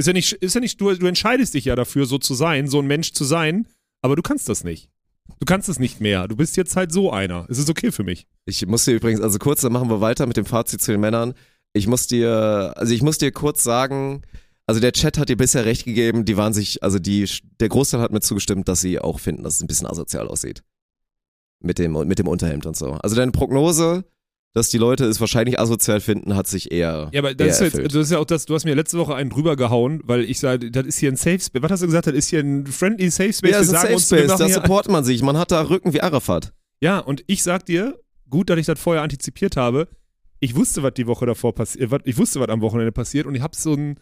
Ist ja nicht, ist ja nicht, du, du entscheidest dich ja dafür, so zu sein, so ein Mensch zu sein, aber du kannst das nicht. Du kannst es nicht mehr. Du bist jetzt halt so einer. Es ist okay für mich. Ich muss dir übrigens, also kurz, dann machen wir weiter mit dem Fazit zu den Männern. Ich muss dir, also ich muss dir kurz sagen, also der Chat hat dir bisher recht gegeben, die waren sich, also die, der Großteil hat mir zugestimmt, dass sie auch finden, dass es ein bisschen asozial aussieht. Mit dem, mit dem Unterhemd und so. Also deine Prognose, dass die Leute es wahrscheinlich asozial finden, hat sich eher. Ja, aber das ist, jetzt, das ist ja auch das, du hast mir letzte Woche einen drüber gehauen, weil ich sage, das ist hier ein Safe Space. Was hast du gesagt? Das ist hier ein friendly Safe Space. Ja, es ist ein sagen Safe Space, da supportet man sich. Man hat da Rücken wie Arafat. Ja, und ich sag dir, gut, dass ich das vorher antizipiert habe. Ich wusste, was die Woche davor passiert, ich wusste, was am Wochenende passiert und ich habe so ein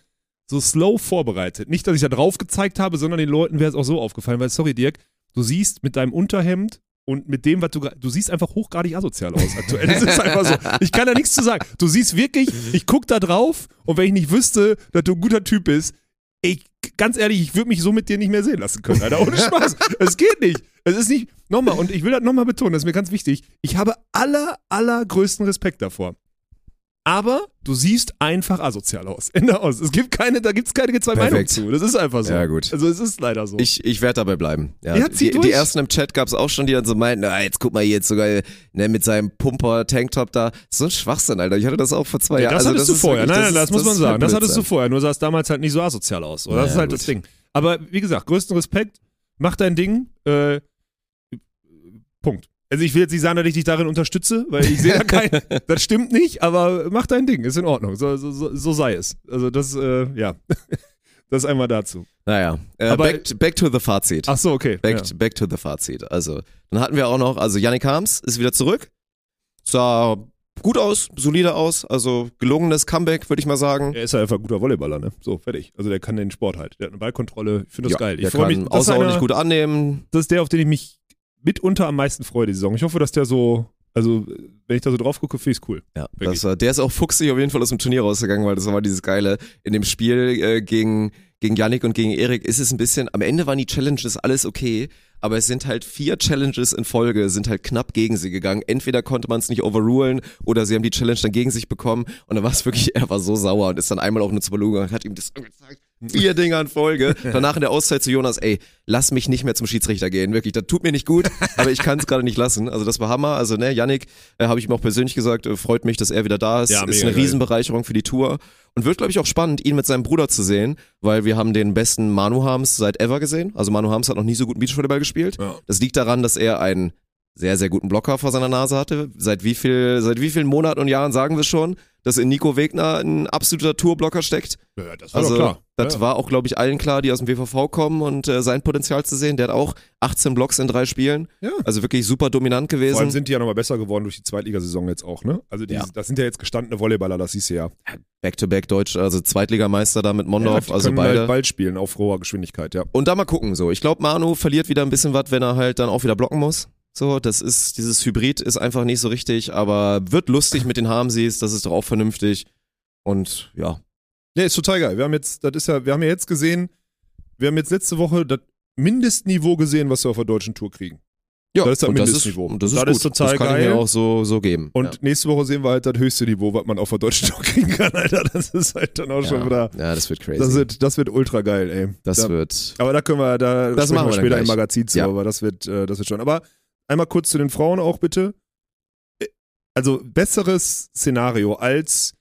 so slow vorbereitet. Nicht, dass ich da drauf gezeigt habe, sondern den Leuten wäre es auch so aufgefallen, weil sorry Dirk, du siehst mit deinem Unterhemd und mit dem, was du du siehst einfach hochgradig asozial aus aktuell. Das ist einfach so. Ich kann da nichts zu sagen. Du siehst wirklich, ich guck da drauf und wenn ich nicht wüsste, dass du ein guter Typ bist, ich, ganz ehrlich, ich würde mich so mit dir nicht mehr sehen lassen können, Alter. Ohne Spaß. Es geht nicht. Es ist nicht, nochmal, und ich will das nochmal betonen, das ist mir ganz wichtig. Ich habe aller, allergrößten Respekt davor. Aber du siehst einfach asozial aus. [laughs] Ende aus. Es gibt keine, da gibt es keine zwei Meinungen zu. Das ist einfach so. Ja, gut. Also es ist leider so. Ich, ich werde dabei bleiben. Ja, Ja, zieh die, durch. die ersten im Chat gab es auch schon, die dann so meinten, na, jetzt guck mal hier jetzt sogar ne, mit seinem Pumper-Tanktop da. So ein Schwachsinn, Alter. Ich hatte das auch vor zwei Ja, Jahren. das also, hattest du ist vorher. wirklich- nein, nein, das, ist- muss man sagen. Das hattest du Blödsinn. vorher. Nur sah es damals halt nicht so asozial aus. Oder? das Naja, ist halt gut. das Ding. Aber wie gesagt, größten Respekt. Mach dein Ding. Äh, Punkt. Also ich will jetzt nicht sagen, dass ich dich darin unterstütze, weil ich sehe da [laughs] kein, das stimmt nicht, aber mach dein Ding, ist in Ordnung, so, so, so, sei es. Also das, äh, ja, [laughs] das einmal dazu. Naja, äh, Aber- back, back to the Fazit. Ach so, okay. Back, ja. back to the Fazit. Also, dann hatten wir auch noch, also Yannick Harms ist wieder zurück. Sah gut aus, solide aus, also gelungenes Comeback, würde ich mal sagen. Er ist ja einfach ein guter Volleyballer, ne? So, fertig. Also der kann den Sport halt. Der hat eine Ballkontrolle. Ich finde das Ja, geil. Ich freue kann mich. Außerordentlich einer, gut annehmen. das ist der, auf den ich mich mitunter am meisten freue, die Saison. Ich hoffe, dass der so, also wenn ich da so drauf gucke, finde ich cool. Ja, Wirklich. das, der ist auch fuchsig auf jeden Fall aus dem Turnier rausgegangen, weil das war dieses Geile. In dem Spiel äh, gegen, gegen Yannick und gegen Erik ist es ein bisschen, am Ende waren die Challenges alles okay, aber es sind halt vier Challenges in Folge, sind halt knapp gegen sie gegangen. Entweder konnte man es nicht overrulen oder sie haben die Challenge dann gegen sich bekommen und dann war es [laughs] wirklich, er war so sauer und ist dann einmal auf eine Zubaloga und hat ihm das angezeigt. [laughs] Vier Dinger in Folge. Danach in der Auszeit zu Jonas, ey, lass mich nicht mehr zum Schiedsrichter gehen. Wirklich, das tut mir nicht gut, [laughs] aber ich kann es gerade nicht lassen. Also das war Hammer. Also, ne, Yannick, äh, habe ich ihm auch persönlich gesagt, äh, freut mich, dass er wieder da ist. Ja, ist eine geil. Riesenbereicherung für die Tour. Und wird, glaube ich, auch spannend, ihn mit seinem Bruder zu sehen, weil wir haben den besten Manu Harms seit ever gesehen. Also Manu Harms hat noch nie so guten Beachvolleyball gespielt. Ja. Das liegt daran, dass er einen sehr, sehr guten Blocker vor seiner Nase hatte. Seit wie viel, seit wie vielen Monaten und Jahren sagen wir schon? Dass in Nico Wegner ein absoluter Tourblocker steckt. Ja, das war Also klar. das ja. war auch, glaube ich, allen klar, die aus dem WVV kommen und äh, sein Potenzial zu sehen. Der hat auch 18 Blocks in drei Spielen. Ja. Also wirklich super dominant gewesen. Vor allem sind die ja nochmal besser geworden durch die Zweitligasaison jetzt auch, ne? Also die, Ja. das sind ja jetzt gestandene Volleyballer, das siehst du ja. Back-to-back Deutsch, also Zweitligameister da mit Mondorf, die also beide. halt Ball spielen auf hoher Geschwindigkeit, ja. Und da mal gucken so. Ich glaube, Manu verliert wieder ein bisschen was, wenn er halt dann auch wieder blocken muss. So, das ist, dieses Hybrid ist einfach nicht so richtig, aber wird lustig mit den Harmsies, das ist doch auch vernünftig. Und ja, Nee, ist total geil. Wir haben jetzt, das ist ja, wir haben ja jetzt gesehen, wir haben jetzt letzte Woche das Mindestniveau gesehen, was wir auf der deutschen Tour kriegen. ja Das ist das und das ist, Mindestniveau. und das ist, Das gut. ist total das kann ich geil. mir auch so, so geben. Und ja. nächste Woche sehen wir halt das höchste Niveau, was man auf der deutschen Tour kriegen kann, Alter. Das ist halt dann auch schon ja. wieder, ja, das wird crazy. das wird, das wird ultra geil, ey. das da, wird. aber da können wir, da Das machen wir später im. Magazin zu, Ja. aber das wird, äh, das wird schon. Aber einmal kurz zu den Frauen auch bitte. Äh, Also besseres Szenario als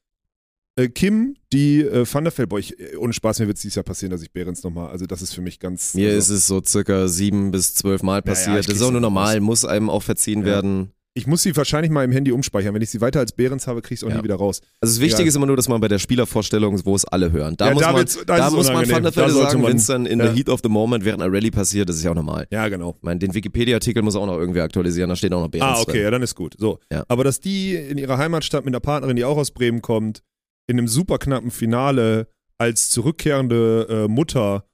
äh, Kim, die äh, Van der ich, äh, ohne Spaß, mir wird es dieses Jahr passieren, dass ich Behrens nochmal, also das ist für mich ganz. Mir also, ist es so circa sieben bis zwölf Mal passiert. ich das ist auch nur normal, muss einem auch verziehen Ja. werden. Ich muss sie wahrscheinlich mal im Handy umspeichern. Wenn ich sie weiter als Behrens habe, kriege ich es auch Ja. nie wieder raus. Also das Wichtige Ja. ist immer nur, dass man bei der Spielervorstellung, wo es alle hören, da Ja, muss da man, da da muss man sollte sagen, wenn es dann in the heat of the moment während einer Rallye passiert, das ist ja auch normal. Ja, genau. Ich meine, den Wikipedia-Artikel muss auch noch irgendwie aktualisieren, da steht auch noch Behrens Ah, okay, drin. ja, dann ist gut. So. Aber dass die in ihrer Heimatstadt mit einer Partnerin, die auch aus Bremen kommt, in einem super knappen Finale als zurückkehrende äh, Mutter,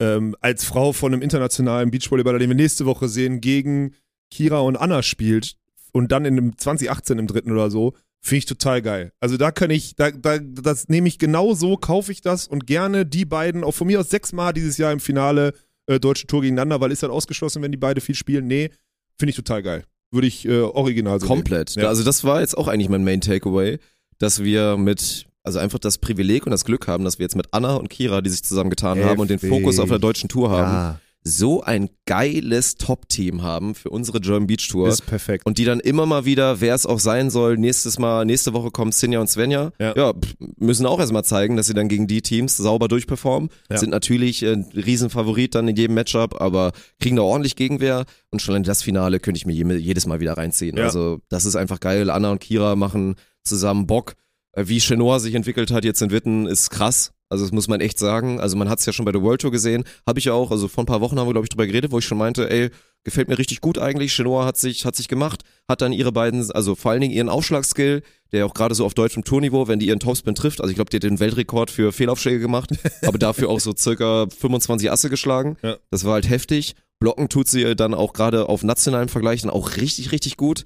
ähm, als Frau von einem internationalen Beachvolleyballer, den wir nächste Woche sehen, gegen Kira und Anna spielt und dann in einem 2018 im dritten oder so, finde ich total geil. Also da kann ich, da, da, das nehme ich genau so, kaufe ich das und gerne die beiden, auch von mir aus sechsmal dieses Jahr im Finale äh, Deutsche Tour gegeneinander, weil ist halt ausgeschlossen, wenn die beide viel spielen. Nee, finde ich total geil. Würde ich äh, original so Komplett. Ja. Also das war jetzt auch eigentlich mein Main Takeaway, dass wir mit, also einfach das Privileg und das Glück haben, dass wir jetzt mit Anna und Kira, die sich zusammengetan haben und den. Fokus auf der deutschen Tour haben, ja, so ein geiles Top-Team haben für unsere German Beach Tour. ist perfekt. und die dann immer mal wieder, wer es auch sein soll, nächstes Mal, nächste Woche kommen Sinja und Svenja. Ja. pff, müssen auch erstmal zeigen, dass sie dann gegen die Teams sauber durchperformen. Ja. Sind natürlich äh, ein Riesenfavorit dann in jedem Matchup, aber kriegen da ordentlich Gegenwehr. Und schon in das Finale könnte ich mir je- jedes Mal wieder reinziehen. Ja. Also das ist einfach geil. Anna und Kira machen zusammen Bock. Äh, Wie Chenoa sich entwickelt hat jetzt in Witten, ist krass. Also das muss man echt sagen. Also man hat es ja schon bei der World Tour gesehen. Habe ich ja auch, also vor ein paar Wochen haben wir, glaube ich, drüber geredet, wo ich schon meinte, ey, gefällt mir richtig gut eigentlich. Chenoa hat sich, hat sich gemacht, hat dann ihre beiden, also vor allen Dingen ihren Aufschlagskill, der auch gerade so auf deutschem Tourniveau, wenn die ihren Topspin trifft, also ich glaube, die hat den Weltrekord für Fehlaufschläge gemacht, [laughs] aber dafür auch so circa 25 Asse geschlagen. Ja. Das war halt heftig. Blocken tut sie dann auch gerade auf nationalen Vergleichen auch richtig, richtig gut.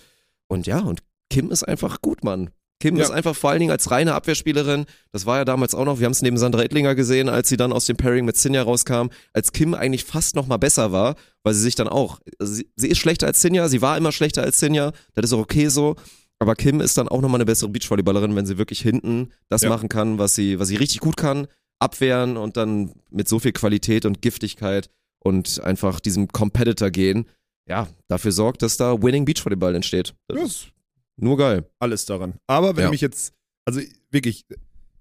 Und ja, und Kim ist einfach gut, Mann. Kim Ja. ist einfach vor allen Dingen als reine Abwehrspielerin, das war ja damals auch noch, wir haben es neben Sandra Ettlinger gesehen, als sie dann aus dem Pairing mit Sinja rauskam, als Kim eigentlich fast noch mal besser war, weil sie sich dann auch, also sie, sie ist schlechter als Sinja, sie war immer schlechter als Sinja, das ist auch okay so, aber Kim ist dann auch nochmal eine bessere Beachvolleyballerin, wenn sie wirklich hinten das Ja. machen kann, was sie, was sie richtig gut kann, abwehren und dann mit so viel Qualität und Giftigkeit und einfach diesem Competitor gehen, ja, dafür sorgt, dass da Winning Beachvolleyball entsteht. Das nur geil. alles daran. Aber wenn Ja. mich jetzt, also wirklich,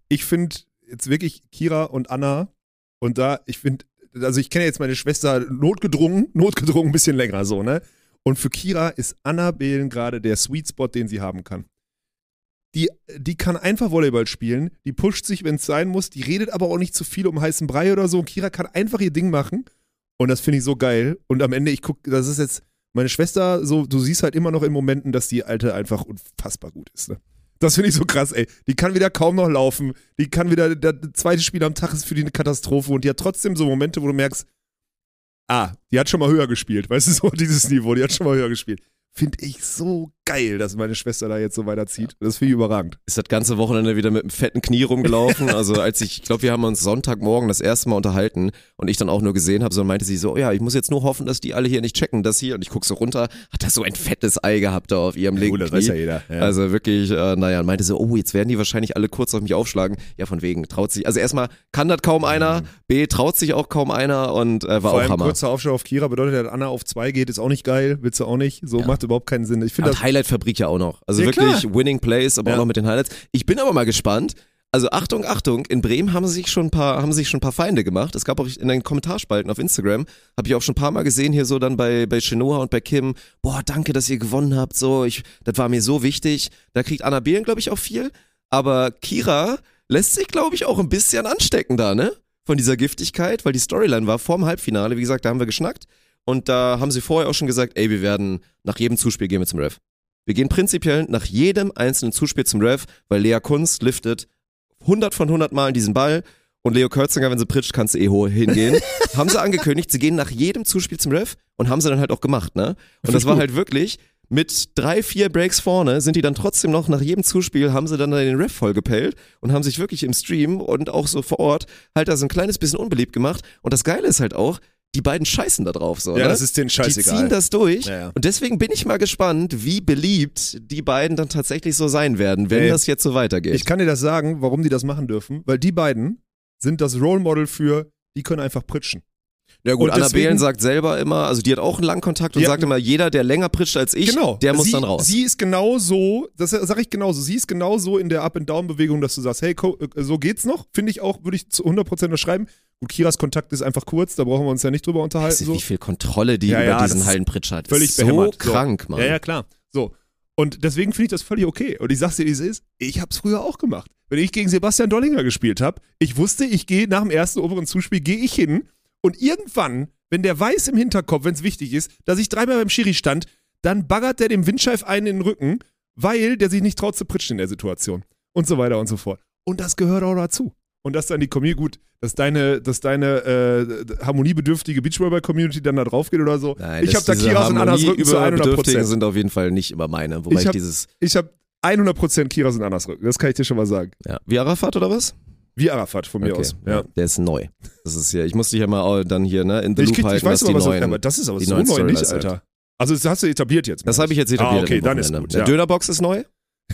ich finde jetzt wirklich Kira und Anna und da, ich finde, also ich kenne jetzt meine Schwester notgedrungen, [laughs] notgedrungen ein bisschen länger so, ne? Und für Kira ist Anna Behlen gerade der Sweet Spot, den sie haben kann. Die, die kann einfach Volleyball spielen, die pusht sich, wenn es sein muss, die redet aber auch nicht zu viel um heißen Brei oder so. Und Kira kann einfach ihr Ding machen und das finde ich so geil. Und am Ende, ich gucke, das ist jetzt, meine Schwester, so, du siehst halt immer noch in Momenten, dass die Alte einfach unfassbar gut ist. Ne? Das finde ich so krass, ey. Die kann wieder kaum noch laufen. Die kann wieder, der zweite Spiel am Tag ist für die eine Katastrophe und die hat trotzdem so Momente, wo du merkst, ah, die hat schon mal höher gespielt. Weißt du, so dieses Niveau, die hat schon mal höher gespielt. Finde ich so geil, dass meine Schwester da jetzt so weiterzieht. Das finde ich überragend. ist das ganze Wochenende wieder mit einem fetten Knie rumgelaufen. Also als ich, ich glaube, wir haben uns Sonntagmorgen das erste Mal unterhalten und ich dann auch nur gesehen habe, so meinte sie so, oh ja, ich muss jetzt nur hoffen, dass die alle hier nicht checken, das hier. Und ich gucke so runter, hat das so ein fettes Ei gehabt da auf ihrem linken Knie. jeder. Ja. Also wirklich, äh, naja, und meinte so, oh, jetzt werden die wahrscheinlich alle kurz auf mich aufschlagen. Ja, von wegen, traut sich. Also erstmal kann das kaum einer, B, traut sich auch kaum einer und äh, war Mhm. Vor auch allem Hammer. kurzer Aufschlag auf Kira bedeutet, dass Anna auf zwei geht, ist auch nicht geil, willst du auch nicht. So Ja. macht überhaupt keinen Sinn. Ich finde das. Highlight-Fabrik ja auch noch. Also Ja, wirklich klar. Winning Plays, aber Ja. auch noch mit den Highlights. Ich bin aber mal gespannt. Also Achtung, Achtung, in Bremen haben sich schon ein paar, haben sich schon ein paar Feinde gemacht. Es gab auch in den Kommentarspalten auf Instagram, habe ich auch schon ein paar Mal gesehen, hier so dann bei, bei Shinoa und bei Kim, boah, danke, dass ihr gewonnen habt, so, ich, das war mir so wichtig. Da kriegt Anna Behlen, glaube ich, auch viel. Aber Kira lässt sich, glaube ich, auch ein bisschen anstecken da, ne? Von dieser Giftigkeit, weil die Storyline war vorm Halbfinale, wie gesagt, da haben wir geschnackt. Und da haben sie vorher auch schon gesagt, ey, wir werden nach jedem Zuspiel gehen wir zum Ref. Wir gehen prinzipiell nach jedem einzelnen Zuspiel zum Ref, weil Lea Kunst liftet 100 von 100 Mal diesen Ball und Leo Kürzinger, wenn sie pritscht, kannst du eh hoch hingehen. [laughs] haben sie angekündigt, sie gehen nach jedem Zuspiel zum Ref und haben sie dann halt auch gemacht, ne? Und das war halt wirklich mit drei, vier Breaks vorne sind die dann trotzdem noch nach jedem Zuspiel, haben sie dann den Ref vollgepellt und haben sich wirklich im Stream und auch so vor Ort halt da so ein kleines bisschen unbeliebt gemacht. Und das Geile ist halt auch, die beiden scheißen da drauf so. Ja, ne? das ist Die scheißegal. ziehen das durch Ja, ja. und deswegen bin ich mal gespannt, wie beliebt die beiden dann tatsächlich so sein werden, wenn Ey, das jetzt so weitergeht. Ich kann dir das sagen, warum die das machen dürfen, weil die beiden sind das Role Model für, die können einfach pritschen. ja gut, und Anna deswegen- Behlen sagt selber immer, also die hat auch einen langen Kontakt und sagt immer, jeder, der länger pritscht als ich, genau. der muss sie, dann raus. Sie ist genau so, das sage ich genauso, sie ist genau so in der Up-and-Down-Bewegung, dass du sagst, hey, äh, so geht's noch, finde ich auch, würde ich zu 100% unterschreiben. Gut, Kiras Kontakt ist einfach kurz, da brauchen wir uns ja nicht drüber unterhalten. Weißt du, so. wie viel Kontrolle die Ja, über ja, diesen ist Hallenpritsch hat. völlig ist so behämmert. Krank, Mann. Ja, ja, klar. So. Und deswegen finde ich das völlig okay. Und ich sag's dir, wie es ist. Ich hab's früher auch gemacht. Wenn ich gegen Sebastian Dollinger gespielt habe, ich wusste, ich gehe nach dem ersten oberen Zuspiel, gehe ich hin und irgendwann, wenn der weiß im Hinterkopf, wenn es wichtig ist, dass ich dreimal beim Schiri stand, dann baggert der dem Windscheif einen in den Rücken, weil der sich nicht traut zu pritschen in der Situation. Und so weiter und so fort. Und das gehört auch dazu. Und dass dann die Community, gut, dass deine, dass deine äh, harmoniebedürftige Beachvolleyball-Community dann da drauf geht oder so. Nein, ich habe da Kiras und Annas Rücken zu 100 Harmoniebedürftigen Prozent. sind auf jeden Fall nicht immer meine, wobei Ich ich, hab- dieses, Ich habe 100% Kiras und Annas Rücken. Das kann ich dir schon mal sagen. ja, wie Arafat oder was? Wie Arafat von mir Okay, aus. Ja. Der ist neu. Das ist ja, ich musste dich ja mal dann hier, ne, in the Ich, loop krieg, ich halten, weiß dass die aber, was neuen, aber das ist aber die so neu nicht, halt. Alter. Also das hast du etabliert jetzt. Das habe ich jetzt du? etabliert. Ah, okay, dann ist gut. Der Ja. Dönerbox ist neu.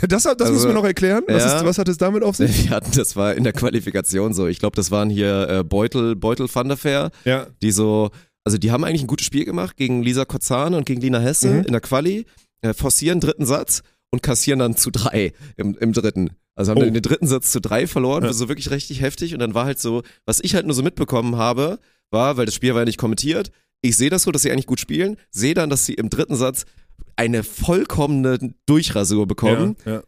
Das, das Also- müssen wir noch erklären. Was, Ja. ist, was hat es damit auf sich? [laughs] Wir hatten, das war in der Qualifikation so. Ich glaube, das waren hier äh, Beutel, Beutel Van der Fair, Ja. die so, also die haben eigentlich ein gutes Spiel gemacht gegen Lisa Kozan und gegen Lina Hesse Mhm. in der Quali, äh, forcieren dritten Satz und kassieren dann zu drei im, im dritten. Also haben Oh. dann den dritten Satz zu drei verloren, Ja. so wirklich richtig heftig. Und dann war halt so, was ich halt nur so mitbekommen habe, war, weil das Spiel war ja nicht kommentiert, ich sehe das so, dass sie eigentlich gut spielen, sehe dann, dass sie im dritten Satz eine vollkommene Durchrasur bekommen Ja, ja.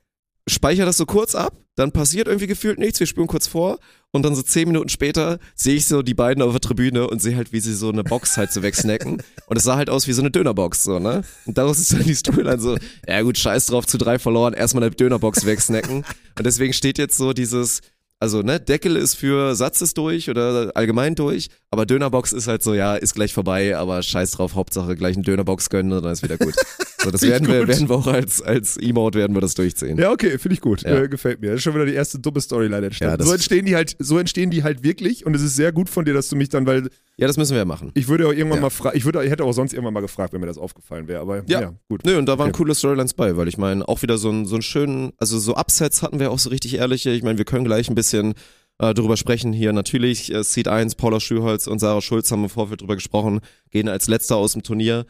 speichere das so kurz ab, dann passiert irgendwie gefühlt nichts, wir spielen kurz vor und dann so zehn Minuten später sehe ich so die beiden auf der Tribüne und sehe halt, wie sie so eine Box halt so wegsnacken [laughs] und es sah halt aus wie so eine Dönerbox, so, ne? Und daraus ist dann die Storyline so, ja gut, scheiß drauf, zu drei verloren, erstmal eine Dönerbox wegsnacken [laughs] und deswegen steht jetzt so dieses, also ne, Deckel ist für Satz ist durch oder allgemein durch, aber Dönerbox ist halt so, ja, ist gleich vorbei, aber scheiß drauf, Hauptsache gleich eine Dönerbox gönnen und dann ist wieder gut. [laughs] So, das werden wir, werden wir auch als, als Emote werden wir das durchziehen. Ja, okay, finde ich gut. Ja. Äh, gefällt mir. Das ist schon wieder die erste dumme Storyline entstanden. Ja, so entstehen die halt, so entstehen die halt wirklich und es ist sehr gut von dir, dass du mich dann, weil Ja, das müssen wir ja machen. ich würde auch irgendwann Ja. mal fragen, ich würde, ich hätte auch sonst irgendwann mal gefragt, wenn mir das aufgefallen wäre, aber ja, Ja. gut. Nö, und da waren Okay. coole Storylines bei, weil ich meine, auch wieder so einen so einen schönen, also so Upsets hatten wir auch so richtig ehrliche. Ich meine, wir können gleich ein bisschen äh, drüber sprechen hier. Natürlich, äh, Seed 1, Paula Schüholz und Sarah Schulz haben im Vorfeld drüber gesprochen, gehen als letzter aus dem Turnier,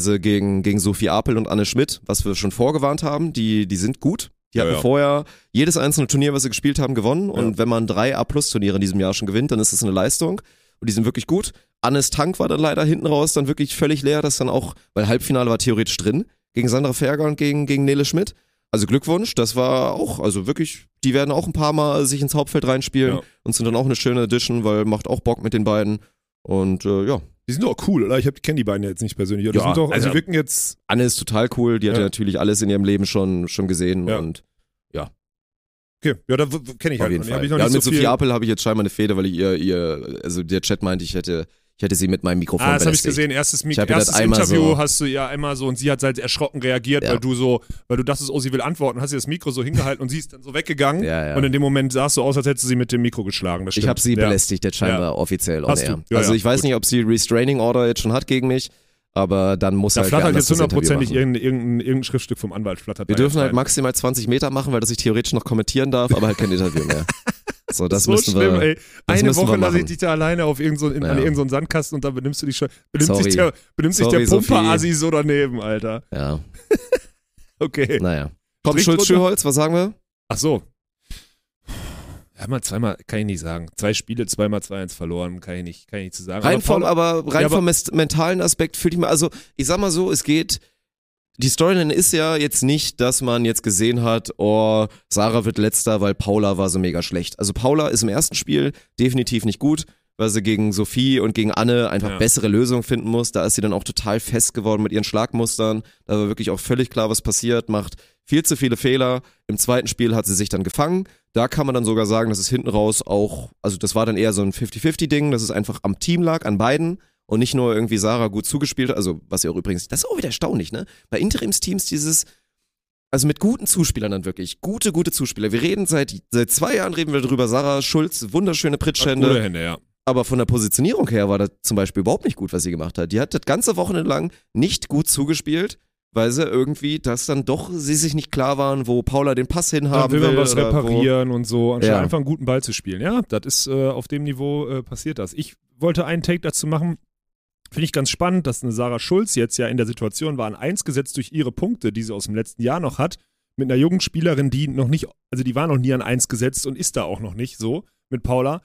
sie gegen, gegen Sophie Apel und Anne Schmidt, was wir schon vorgewarnt haben, die, die sind gut. Die Ja, hatten ja. vorher jedes einzelne Turnier, was sie gespielt haben, gewonnen. Und Ja. wenn man drei A-Plus-Turniere in diesem Jahr schon gewinnt, dann ist das eine Leistung. Und die sind wirklich gut. Annes Tank war dann leider hinten raus dann wirklich völlig leer. Das dann auch, weil Halbfinale war theoretisch drin, gegen Sandra Ferger und gegen, gegen Nele Schmidt. Also Glückwunsch, das war auch, also wirklich, die werden auch ein paar Mal sich ins Hauptfeld reinspielen Ja. und sind dann auch eine schöne Edition, weil macht auch Bock mit den beiden. Und äh, ja, Die sind doch auch cool, oder? Ich kenne die beiden ja jetzt nicht persönlich. Die Ja, sind doch, also, also- die wirken jetzt, Anne ist total cool, die hat ja Ja. natürlich alles in ihrem Leben schon, schon gesehen Ja. und okay, ja, da kenne ich auf halt. jeden Fall. Ich Ja, mit so Sophie Apel habe ich jetzt scheinbar eine Fehde, weil ich ihr, ihr, also der Chat meinte, ich hätte, ich hätte sie mit meinem Mikrofon Ah, das habe ich gesehen. Erstes, das erstes Interview so- hast du ja einmal so und sie hat halt erschrocken reagiert, Ja. weil du so, weil du dachtest, oh, sie will antworten, hast ihr das Mikro so hingehalten und sie ist dann so weggegangen. Ja, ja. Und in dem Moment sah es so aus, als hättest du sie mit dem Mikro geschlagen. Das Ich habe sie belästigt, jetzt scheinbar offiziell on Hast air. du? Ja, also ich weiß gut. nicht, ob sie Restraining Order jetzt schon hat gegen mich, aber dann muss Da halt flattert jetzt das hundertprozentig irgendein, irgendein, irgendein Schriftstück vom Anwalt flattert. Wir dürfen halt maximal 20 Meter machen, weil dass ich theoretisch noch kommentieren darf, aber halt kein Interview mehr. [laughs] So, das so müssen schlimm, wir. ey. Eine Woche lasse ich dich da alleine auf irgend so, in, an Ja. irgendeinen Sandkasten und dann benimmst du dich schon. Benimmt Sorry. sich der, benimmt sich Sorry, der Sophie. Pumper-Assi so daneben, Alter. Ja, [laughs] Okay. naja. Komm, Schulz. Schürholz, was sagen wir? Ach so. Ja, mal zweimal, kann ich nicht sagen. Zwei Spiele, zweimal 2-1 verloren, kann ich nicht, kann ich nicht zu sagen. Rein Aber vom, aber rein Ja, aber- vom mentalen Aspekt fühle ich mal, also ich sag mal so, es geht die Storyline ist ja jetzt nicht, dass man jetzt gesehen hat, oh, Sarah wird letzter, weil Paula war so mega schlecht. Also Paula ist im ersten Spiel definitiv nicht gut, weil sie gegen Sophie und gegen Anne einfach Ja. bessere Lösungen finden muss. Da ist sie dann auch total fest geworden mit ihren Schlagmustern. Da war wirklich auch völlig klar, was passiert, macht viel zu viele Fehler. Im zweiten Spiel hat sie sich dann gefangen. Da kann man dann sogar sagen, dass es hinten raus auch, also das war dann eher so ein 50-50-Ding, dass es einfach am Team lag, an beiden und nicht nur irgendwie Sarah gut zugespielt hat. Also, was ja auch übrigens, das ist auch wieder erstaunlich, ne? Bei Interimsteams dieses, also mit guten Zuspielern dann wirklich, gute, gute Zuspieler. Wir reden seit, seit zwei Jahren reden wir darüber, Sarah Schulz, wunderschöne Gute Pritschhände, Hände, ja. aber von der Positionierung her war das zum Beispiel überhaupt nicht gut, was sie gemacht hat. Die hat das ganze Wochenende lang nicht gut zugespielt, weil sie irgendwie, dass dann doch sie sich nicht klar waren, wo Paula den Pass Dann hinhaben will will. man was reparieren und so, anstatt Ja. einfach einen guten Ball zu spielen. Ja, das ist äh, auf dem Niveau äh, passiert das. Ich wollte einen Take dazu machen. Finde ich ganz spannend, dass eine Sarah Schulz jetzt ja in der Situation war, an eins gesetzt durch ihre Punkte, die sie aus dem letzten Jahr noch hat, mit einer jungen Spielerin, die noch nicht, also die war noch nie an eins gesetzt und ist da auch noch nicht so mit Paula,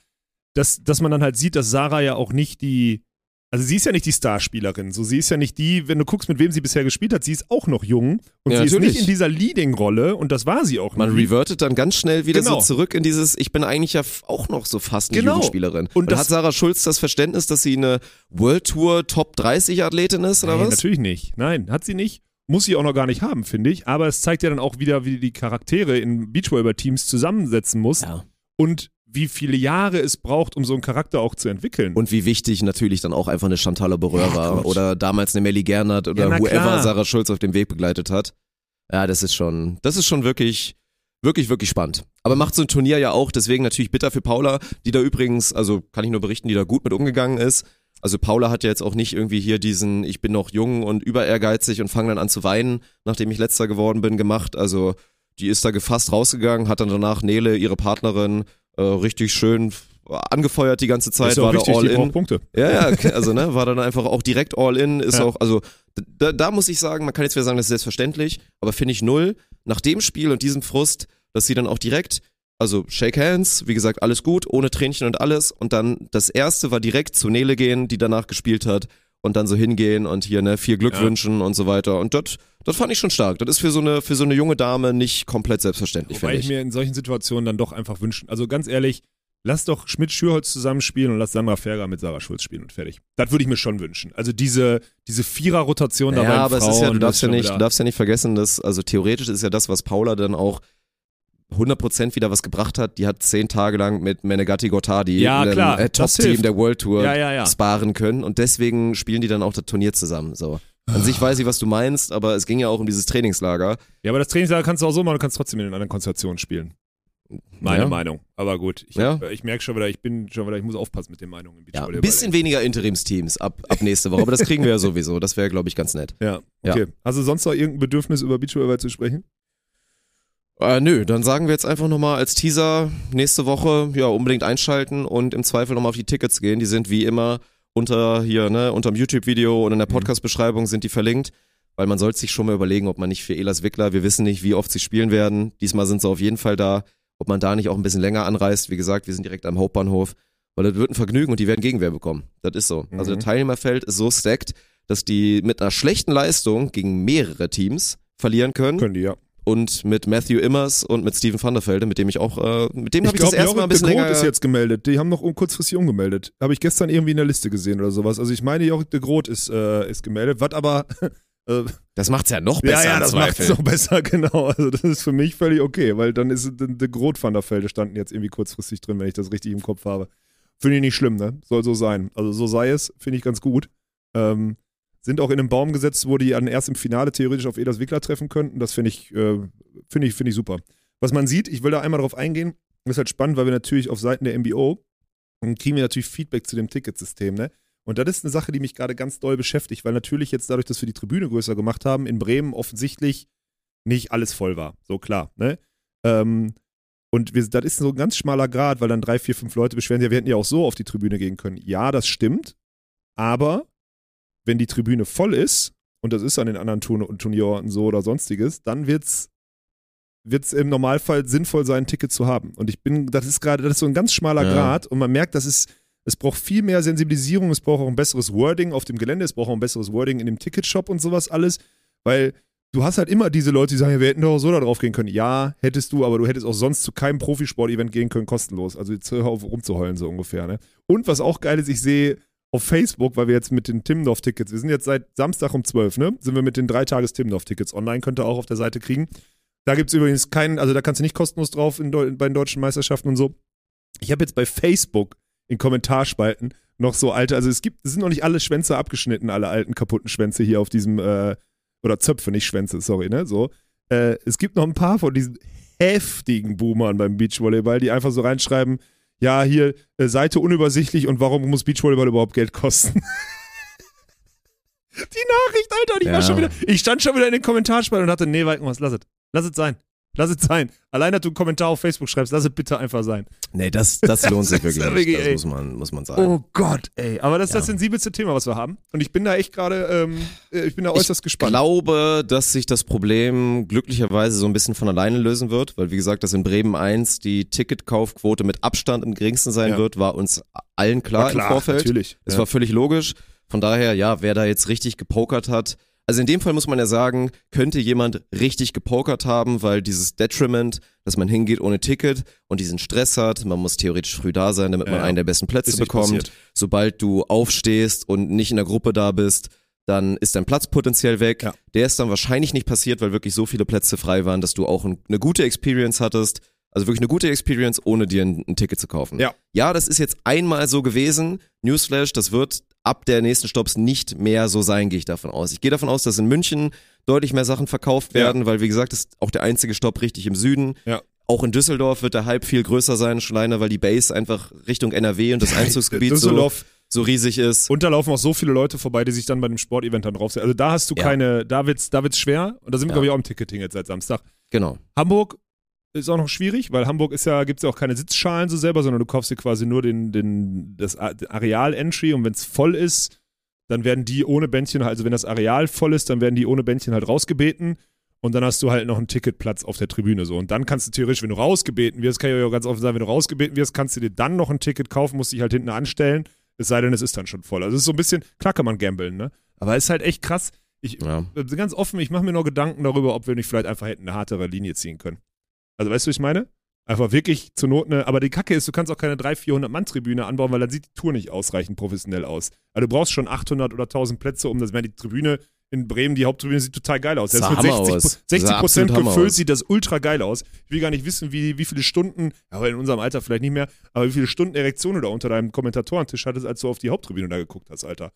dass, dass man dann halt sieht, dass Sarah ja auch nicht die, also sie ist ja nicht die Starspielerin, so sie ist ja nicht die, wenn du guckst, mit wem sie bisher gespielt hat, sie ist auch noch jung und Ja, sie ist natürlich. nicht in dieser Leading-Rolle und das war sie auch Man nie. revertet dann ganz schnell wieder Genau. so zurück in dieses, ich bin eigentlich ja auch noch so fast eine Genau. Jugendspielerin. Und Und, hat Sarah Schulz das Verständnis, dass sie eine World Tour Top 30 Athletin ist oder Nein, was? natürlich nicht. Nein, hat sie nicht. Muss sie auch noch gar nicht haben, finde ich. Aber es zeigt ja dann auch wieder, wie die Charaktere in Beachvolleyball-Teams zusammensetzen muss Ja. und wie viele Jahre es braucht, um so einen Charakter auch zu entwickeln. Und wie wichtig natürlich dann auch einfach eine Chantal Bereur Ja, war oder damals eine Melly Gernert oder Ja, whoever klar. Sarah Schulz auf dem Weg begleitet hat. Ja, das ist schon, das ist schon wirklich, wirklich, wirklich spannend. Aber macht so ein Turnier ja auch, deswegen natürlich bitter für Paula, die da übrigens, also kann ich nur berichten, die da gut mit umgegangen ist. Also Paula hat ja jetzt auch nicht irgendwie hier diesen, ich bin noch jung und über ehrgeizig und fange dann an zu weinen, nachdem ich letzter geworden bin, gemacht. Also die ist da gefasst rausgegangen, hat dann danach Nele, ihre Partnerin, äh, richtig schön angefeuert die ganze Zeit, ist ja war da wichtig, all in. Punkte. Ja, ja, also ne, war dann einfach auch direkt all in, ist Ja. auch, also da, da muss ich sagen, man kann jetzt wieder sagen, das ist selbstverständlich, aber finde ich null, nach dem Spiel und diesem Frust, dass sie dann auch direkt, also Shake Hands, wie gesagt, alles gut, ohne Tränchen und alles und dann das erste war direkt zu Nele gehen, die danach gespielt hat und dann so hingehen und hier ne, viel Glück Ja. wünschen und so weiter und das das fand ich schon stark. Das ist für so eine für so eine junge Dame nicht komplett selbstverständlich, Wobei ich ich. mir in solchen Situationen dann doch einfach wünschen. Also ganz ehrlich, lass doch Schmidt-Schürholz zusammenspielen und lass Sandra Ferger mit Sarah Schulz spielen und fertig. Das würde ich mir schon wünschen. Also diese, diese Vierer-Rotation da Ja, aber es Frauen, ist ja, du darfst ja nicht, du darfst ja nicht vergessen, dass, also theoretisch ist ja das, was Paula dann auch 100% wieder was gebracht hat. Die hat zehn Tage lang mit Menegatti Gottardi, Ja, einem äh, Top-Team der World Tour, Ja, ja, ja. sparen können und deswegen spielen die dann auch das Turnier zusammen. So. An sich weiß ich, was du meinst, aber es ging ja auch um dieses Trainingslager. Ja, aber das Trainingslager kannst du auch so machen, du kannst trotzdem in den anderen Konstellationen spielen. Meine ja. Meinung. Aber gut, ich, Ja. hab- ich merke schon wieder, ich bin schon wieder, ich muss aufpassen mit den Meinungen im Ja, ein bisschen weniger Interimsteams ab, ab nächste Woche, aber das kriegen wir ja sowieso. Das wäre, glaube ich, ganz nett. Ja, Ja. okay. Hast du sonst noch irgendein Bedürfnis, über Beachvolleyball zu sprechen? Äh, nö, dann sagen wir jetzt einfach nochmal als Teaser nächste Woche, ja, unbedingt einschalten und im Zweifel nochmal auf die Tickets gehen. Die sind wie immer unter hier, ne, unterm YouTube-Video und in der Podcast-Beschreibung sind die verlinkt, weil man sollte sich schon mal überlegen, ob man nicht für Elas Wickler, wir wissen nicht, wie oft sie spielen werden. Diesmal sind sie auf jeden Fall da, ob man da nicht auch ein bisschen länger anreist. Wie gesagt, wir sind direkt am Hauptbahnhof, weil das wird ein Vergnügen und die werden Gegenwehr bekommen. Das ist so. Also Mhm. das Teilnehmerfeld ist so stacked, dass die mit einer schlechten Leistung gegen mehrere Teams verlieren können Können die, ja. Und mit Matthew Immers und mit Steven van der Velde, mit dem ich auch, äh, mit dem habe ich, das glaube, erste Mal ein bisschen de länger. Ist jetzt gemeldet. Die haben noch um- kurzfristig umgemeldet. Habe ich gestern irgendwie in der Liste gesehen oder sowas. Also ich meine, Jorik de Groot ist, äh, ist gemeldet. Was aber, [laughs] äh, das macht's ja noch besser ja, ja, das macht es noch besser, [laughs] genau. Also das ist für mich völlig okay, weil dann ist de Groot van der Velde standen jetzt irgendwie kurzfristig drin, wenn ich das richtig im Kopf habe. Finde ich nicht schlimm, ne? Soll so sein. Also so sei es, finde ich ganz gut. Ähm, sind auch in einen Baum gesetzt, wo die dann erst im Finale theoretisch auf Edas Wickler treffen könnten. Das finde ich, äh, finde ich, finde ich super. Was man sieht, ich will da einmal drauf eingehen, ist halt spannend, weil wir natürlich auf Seiten der MBO kriegen wir natürlich Feedback zu dem Ticketsystem, ne? Und das ist eine Sache, die mich gerade ganz doll beschäftigt, weil natürlich jetzt dadurch, dass wir die Tribüne größer gemacht haben, in Bremen offensichtlich nicht alles voll war. So klar, ne? Ähm, und wir, das ist so ein ganz schmaler Grad, weil dann drei, vier, fünf Leute beschweren, ja, wir hätten ja auch so auf die Tribüne gehen können. Ja, das stimmt. Aber wenn die Tribüne voll ist, und das ist an den anderen Turn Turnierorten so oder sonstiges, dann wird's wird's im Normalfall sinnvoll sein, ein Ticket zu haben. Und ich bin, das ist gerade, das ist so ein ganz schmaler Ja. Grad und man merkt, dass es, es braucht viel mehr Sensibilisierung, es braucht auch ein besseres Wording auf dem Gelände, es braucht auch ein besseres Wording in dem Ticketshop und sowas alles, weil du hast halt immer diese Leute, die sagen, ja, wir hätten doch so da drauf gehen können. Ja, hättest du, aber du hättest auch sonst zu keinem Profisport-Event gehen können, kostenlos. Also jetzt hör auf rumzuheulen, so ungefähr. Ne? Und was auch geil ist, ich sehe auf Facebook, weil wir jetzt mit den Timmendorf-Tickets, wir sind jetzt seit Samstag um 12, ne? Sind wir mit den drei Tages Timmendorf-Tickets online, könnt ihr auch auf der Seite kriegen. Da gibt es übrigens keinen, also da kannst du nicht kostenlos drauf in, bei den deutschen Meisterschaften und so. Ich habe jetzt bei Facebook in Kommentarspalten noch so alte, also es gibt, es sind noch nicht alle Schwänze abgeschnitten, alle alten kaputten Schwänze hier auf diesem, äh, oder Zöpfe, nicht Schwänze, sorry, ne? So. Äh, es gibt noch ein paar von diesen heftigen Boomern beim Beachvolleyball, die einfach so reinschreiben, ja, hier, äh, Seite unübersichtlich und warum muss Beachvolleyball überhaupt Geld kosten? [laughs] Die Nachricht, Alter, und ich war Ja. schon wieder, ich stand schon wieder in den Kommentarspalten und dachte, nee, Walkenhaus, lass es. Lass es sein. Lass es sein. Allein, dass du einen Kommentar auf Facebook schreibst, lass es bitte einfach sein. Nee, das, das lohnt sich [laughs] Das ist wirklich nicht. wirklich, Das ey. muss man, muss man sagen. Oh Gott, ey. Aber das ist Ja. das sensibelste Thema, was wir haben. Und ich bin da echt gerade, ähm, äh, ich bin da äußerst Ich gespannt. glaube, dass sich das Problem glücklicherweise so ein bisschen von alleine lösen wird, weil wie gesagt, dass in Bremen 1 die Ticketkaufquote mit Abstand am geringsten sein Ja. wird, war uns allen klar, War klar, im Vorfeld. natürlich. Es Ja. war völlig logisch. Von daher, ja, wer da jetzt richtig gepokert hat, also in dem Fall muss man ja sagen, könnte jemand richtig gepokert haben, weil dieses Detriment, dass man hingeht ohne Ticket und diesen Stress hat, man muss theoretisch früh da sein, damit Ja, man einen der besten Plätze bekommt. passiert. Sobald du aufstehst und nicht in der Gruppe da bist, dann ist dein Platz potenziell weg. Ja. Der ist dann wahrscheinlich nicht passiert, weil wirklich so viele Plätze frei waren, dass du auch ein, eine gute Experience hattest. Also wirklich eine gute Experience, ohne dir ein, ein Ticket zu kaufen. Ja. Ja, das ist jetzt einmal so gewesen. Newsflash, das wird ab der nächsten Stopps nicht mehr so sein, gehe ich davon aus. Ich gehe davon aus, dass in München deutlich mehr Sachen verkauft Ja. werden, weil wie gesagt, das ist auch der einzige Stopp richtig im Süden. Ja. Auch in Düsseldorf wird der Hype viel größer sein, schon alleine, weil die Base einfach Richtung NRW und das Einzugsgebiet so, so riesig ist. und da laufen auch so viele Leute vorbei, die sich dann bei dem Sportevent dann draufsetzen. Also da hast du Ja. keine, da wird's, da wird's schwer. Und da sind wir, Ja. glaube ich, auch im Ticketing jetzt seit Samstag. Genau. Hamburg ist auch noch schwierig, weil Hamburg ist ja, gibt's ja auch keine Sitzschalen so selber, sondern du kaufst dir quasi nur den, den, das Areal-Entry und wenn es voll ist, dann werden die ohne Bändchen, also wenn das Areal voll ist, dann werden die ohne Bändchen halt rausgebeten und dann hast du halt noch einen Ticketplatz auf der Tribüne so. Und dann kannst du theoretisch, wenn du rausgebeten wirst, kann ich ja ganz offen sagen, wenn du rausgebeten wirst, kannst du dir dann noch ein Ticket kaufen, musst dich halt hinten anstellen, es sei denn, es ist dann schon voll. Also es ist so ein bisschen, klar kann man gambeln, ne? Aber es ist halt echt krass. Ich, Ja. ganz offen, ich mache mir noch Gedanken darüber, ob wir nicht vielleicht einfach hätten eine hartere Linie ziehen können. Also weißt du, was ich meine? Einfach wirklich zur Not eine, aber die Kacke ist, du kannst auch keine 300, 400 Mann Tribüne anbauen, weil dann sieht die Tour nicht ausreichend professionell aus. Also du brauchst schon 800 oder 1000 Plätze, um das, wenn die Tribüne in Bremen, die Haupttribüne sieht total geil aus. Sah Selbst mit Hammer 60, aus. Sah 60 Prozent gefüllt sieht das ultra geil aus. Ich will gar nicht wissen, wie, wie viele Stunden, aber in unserem Alter vielleicht nicht mehr, aber wie viele Stunden Erektion du da unter deinem Kommentatorentisch hattest, als du auf die Haupttribüne da geguckt hast, Alter.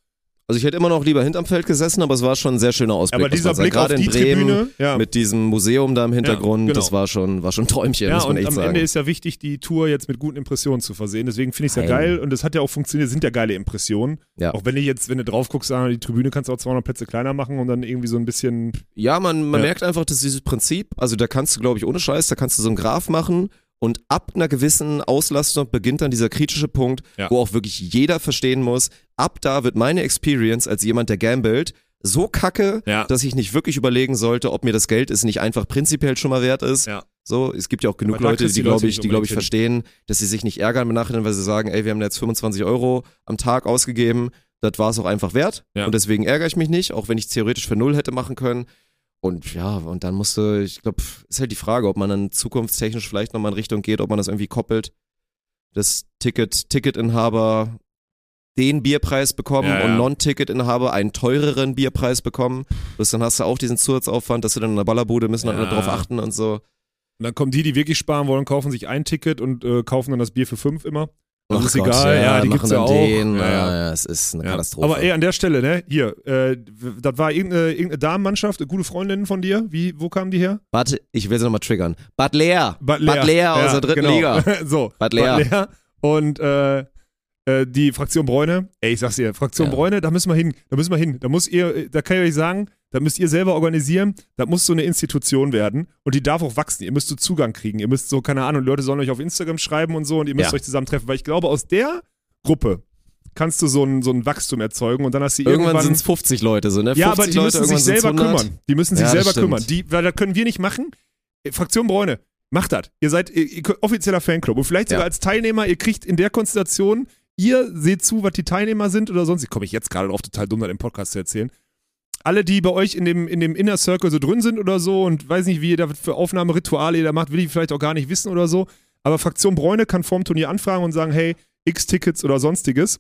Also ich hätte immer noch lieber hinterm Feld gesessen, aber es war schon ein sehr schöner Ausblick. Aber dieser. Blick auf Gerade die in Bremen Tribüne, ja. mit diesem Museum da im Hintergrund, genau. das war schon, war schon ein Träumchen, Ja, muss man und echt am sagen. Ende ist ja wichtig, die Tour jetzt mit guten Impressionen zu versehen. Deswegen finde ich es ja geil und es hat ja auch funktioniert, sind ja geile Impressionen. Ja. Auch wenn ich jetzt, wenn du drauf guckst, sagen, die Tribüne kannst du auch 200 Plätze kleiner machen und dann irgendwie so ein bisschen. Ja, man, man Ja. merkt einfach, dass dieses Prinzip, also da kannst du, glaube ich, ohne Scheiß, da kannst du so einen Graph machen und ab einer gewissen Auslastung beginnt dann dieser kritische Punkt, Ja. wo auch wirklich jeder verstehen muss, ab da wird meine Experience als jemand, der gambelt, so kacke, Ja. dass ich nicht wirklich überlegen sollte, ob mir das Geld es nicht einfach prinzipiell schon mal wert ist. Ja. So, es gibt ja auch genug Leute, die, glaube ich, die, glaube ich, verstehen, dass sie sich nicht ärgern im Nachhinein, weil sie sagen, ey, wir haben jetzt 25 Euro am Tag ausgegeben, das war es auch einfach wert. Ja. Und deswegen ärgere ich mich nicht, auch wenn ich es theoretisch für null hätte machen können. Und ja, und dann musste, ich glaube, ist halt die Frage, ob man dann zukunftstechnisch vielleicht nochmal in Richtung geht, ob man das irgendwie koppelt. Das Ticket, Ticketinhaber den Bierpreis bekommen Ja, ja. und Non-Ticketinhaber einen teureren Bierpreis bekommen. Bloß dann hast du auch diesen Zusatzaufwand, dass du dann in der Ballerbude müssen dann Ja. darauf achten und so. Und dann kommen die, die wirklich sparen wollen, kaufen sich ein Ticket und äh, kaufen dann das Bier für fünf immer. Das Ach ist Gott, egal, ja, die machen gibt's ja auch. Den, Ja, ja, ja. ja, es ist eine Ja. Katastrophe. Aber ey, an der Stelle, ne, hier, äh, das war irgendeine, irgendeine Damenmannschaft, eine gute Freundin von dir. Wie, wo kamen die her? Warte, ich will sie nochmal triggern. Bad Leer. Bad Bad Leer aus der dritten genau. Liga. [laughs] so, Bad Leer. Bad Leer. Und äh, äh, die Fraktion Bräune, ey, ich sag's dir, Fraktion Ja. Bräune, da müssen wir hin, da müssen wir hin. Da muss ihr, da kann ich euch sagen, da müsst ihr selber organisieren, da muss so eine Institution werden und die darf auch wachsen. Ihr müsst so Zugang kriegen. Ihr müsst so, keine Ahnung, Leute sollen euch auf Instagram schreiben und so und ihr müsst Ja. euch zusammentreffen, weil ich glaube, aus der Gruppe kannst du so ein, so ein Wachstum erzeugen und dann hast du irgendwann irgendwann. sind es 50 Leute, so, ne? 50 ja, aber die Leute, müssen sich selber 100. kümmern. Die müssen sich Ja, selber stimmt. kümmern. Die, weil das können wir nicht machen. Äh, Fraktion Bräune, macht das. Ihr seid ihr, ihr, offizieller Fanclub. Und vielleicht sogar Ja. als Teilnehmer, ihr kriegt in der Konstellation, ihr seht zu, was die Teilnehmer sind oder sonst. Ich komme ich jetzt gerade drauf, total dumm, das im Podcast zu erzählen. alle, die bei euch in dem, in dem Inner Circle so drin sind oder so und weiß nicht, wie ihr da für Aufnahmerituale ihr da macht, will ich vielleicht auch gar nicht wissen oder so. Aber Fraktion Bräune kann vorm Turnier anfragen und sagen, hey, x Tickets oder sonstiges.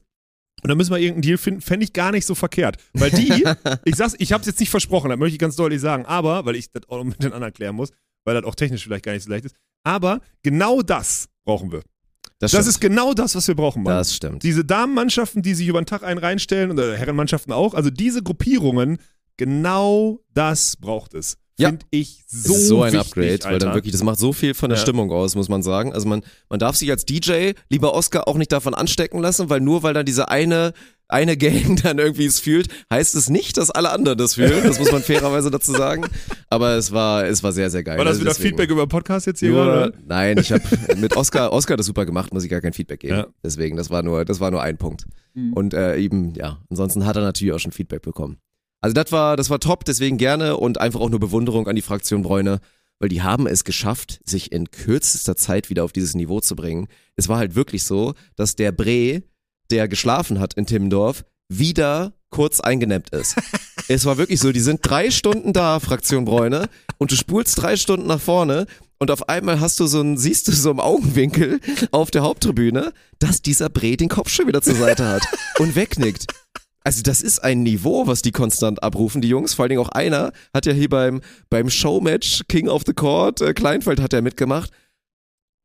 Und dann müssen wir irgendeinen Deal finden, fände ich gar nicht so verkehrt. Weil die, [laughs] ich sag's, ich hab's jetzt nicht versprochen, das möchte ich ganz deutlich sagen, aber, weil ich das auch noch mit den anderen klären muss, weil das auch technisch vielleicht gar nicht so leicht ist, aber genau das brauchen wir. Das, Das ist genau das, was wir brauchen, Mann. das stimmt. Diese Damenmannschaften, die sich über den Tag einen reinstellen, oder Herrenmannschaften auch, also diese Gruppierungen, genau das braucht es. Ja. Finde ich so Das ist so ein wichtig, Upgrade, weil dann Alter. wirklich, das macht so viel von der Ja. Stimmung aus, muss man sagen. Also man, man darf sich als DJ, lieber Oscar, auch nicht davon anstecken lassen, weil nur weil dann diese eine, eine Gang [laughs] dann irgendwie es fühlt, heißt es nicht, dass alle anderen das fühlen. Das muss man [laughs] fairerweise dazu sagen. Aber es war, es war sehr, sehr geil. War das wieder deswegen- Feedback über Podcast jetzt hier Nur, gerade? nein, ich habe mit Oscar, Oscar das super gemacht, muss ich gar kein Feedback geben. Ja. Deswegen, das war nur, das war nur ein Punkt. Mhm. Und äh, eben, ja, ansonsten hat er natürlich auch schon Feedback bekommen. Also das war, das war top, deswegen gerne und einfach auch nur Bewunderung an die Fraktion Bräune, weil die haben es geschafft, sich in kürzester Zeit wieder auf dieses Niveau zu bringen. Es war halt wirklich so, dass der Bre, der geschlafen hat in Timmendorf, wieder kurz eingenäppt ist. [laughs] es war wirklich so, die sind drei Stunden da, Fraktion Bräune, und du spulst drei Stunden nach vorne und auf einmal hast du so ein, siehst du so im Augenwinkel auf der Haupttribüne, dass dieser Bre den Kopf schon wieder zur Seite hat und wegnickt. Also das ist ein Niveau, was die konstant abrufen, die Jungs. Vor allen Dingen auch einer hat ja hier beim, beim Showmatch King of the Court, äh, Kleinfeld hat er mitgemacht.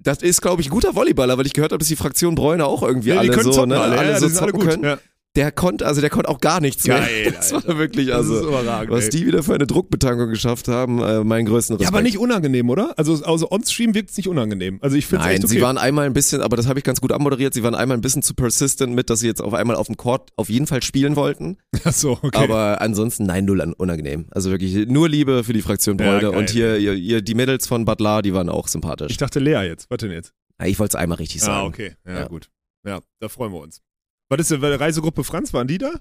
Das ist, glaube ich, ein guter Volleyballer, weil ich gehört habe, dass die Fraktion Bräune auch irgendwie Ja, die alle so, zocken ne, alle, ja, so sind alle zocken gut. können. Ja. Der konnte, also der konnte auch gar nichts Geil, mehr. [laughs] Das Alter. war wirklich, also, überragend, was ey. die wieder für eine Druckbetankung geschafft haben, äh, meinen größten Ja, Respekt. aber nicht unangenehm, oder? Also, also on-stream wirkt es nicht unangenehm. Also ich finde es Nein, echt okay. sie waren einmal ein bisschen, aber das habe ich ganz gut abmoderiert, sie waren einmal ein bisschen zu persistent mit, dass sie jetzt auf einmal auf dem Court auf jeden Fall spielen wollten. [laughs] Ach so, okay. Aber ansonsten, nein, null an- unangenehm. Also wirklich nur Liebe für die Fraktion Ja, Bräune. geil. und hier, ihr, ihr, die Mädels von Butler, die waren auch sympathisch. ich dachte Lea jetzt. Was denn jetzt? Ja, ich wollte es einmal richtig sagen. Ah, okay. Ja, Ja. gut. Ja, da freuen wir uns. Was ist denn, bei der Reisegruppe Franz, waren die da?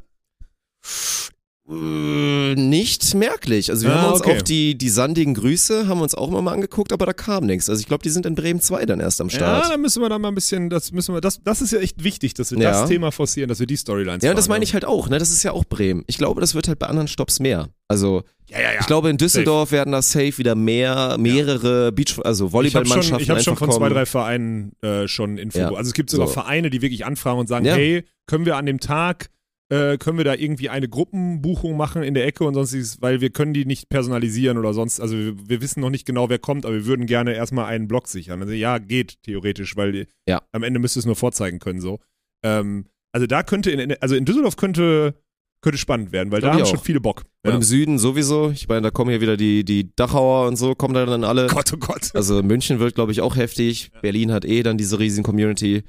Äh, nicht merklich. Also wir Ah, haben uns okay. auch die, die sandigen Grüße, haben wir uns auch immer mal angeguckt, aber da kam nichts. Also ich glaube, die sind in Bremen 2 dann erst am Ja, Start. da müssen wir da mal ein bisschen, das müssen wir, das, das ist ja echt wichtig, dass wir Ja. das Thema forcieren, dass wir die Storylines Ja, das meine ich halt auch, ne? Das ist ja auch Bremen. Ich glaube, das wird halt bei anderen Stops mehr. Also, Ja, ja, ja. ich glaube, in Düsseldorf werden da safe wieder mehr, mehrere Beach, also ich habe schon, Volleyballmannschaften ich hab schon von zwei, drei Vereinen äh, schon Info. Ja. Also es gibt sogar So. Vereine, die wirklich anfragen und sagen, Ja. hey, können wir an dem Tag, äh, können wir da irgendwie eine Gruppenbuchung machen in der Ecke und sonstiges, weil wir können die nicht personalisieren oder sonst, also wir, wir wissen noch nicht genau, wer kommt, aber wir würden gerne erstmal einen Block sichern. Also ja, geht theoretisch, weil Ja. am Ende müsste es nur vorzeigen können so. Ähm, also da könnte, in, also in Düsseldorf könnte, könnte spannend werden, weil da Glaub haben ich schon auch. viele Bock. Und Ja. im Süden sowieso. Ich meine, da kommen hier wieder die, die Dachauer und so, kommen da dann alle. Gott, oh Gott. Also München wird, glaube ich, auch heftig. Berlin hat eh dann diese riesen Community.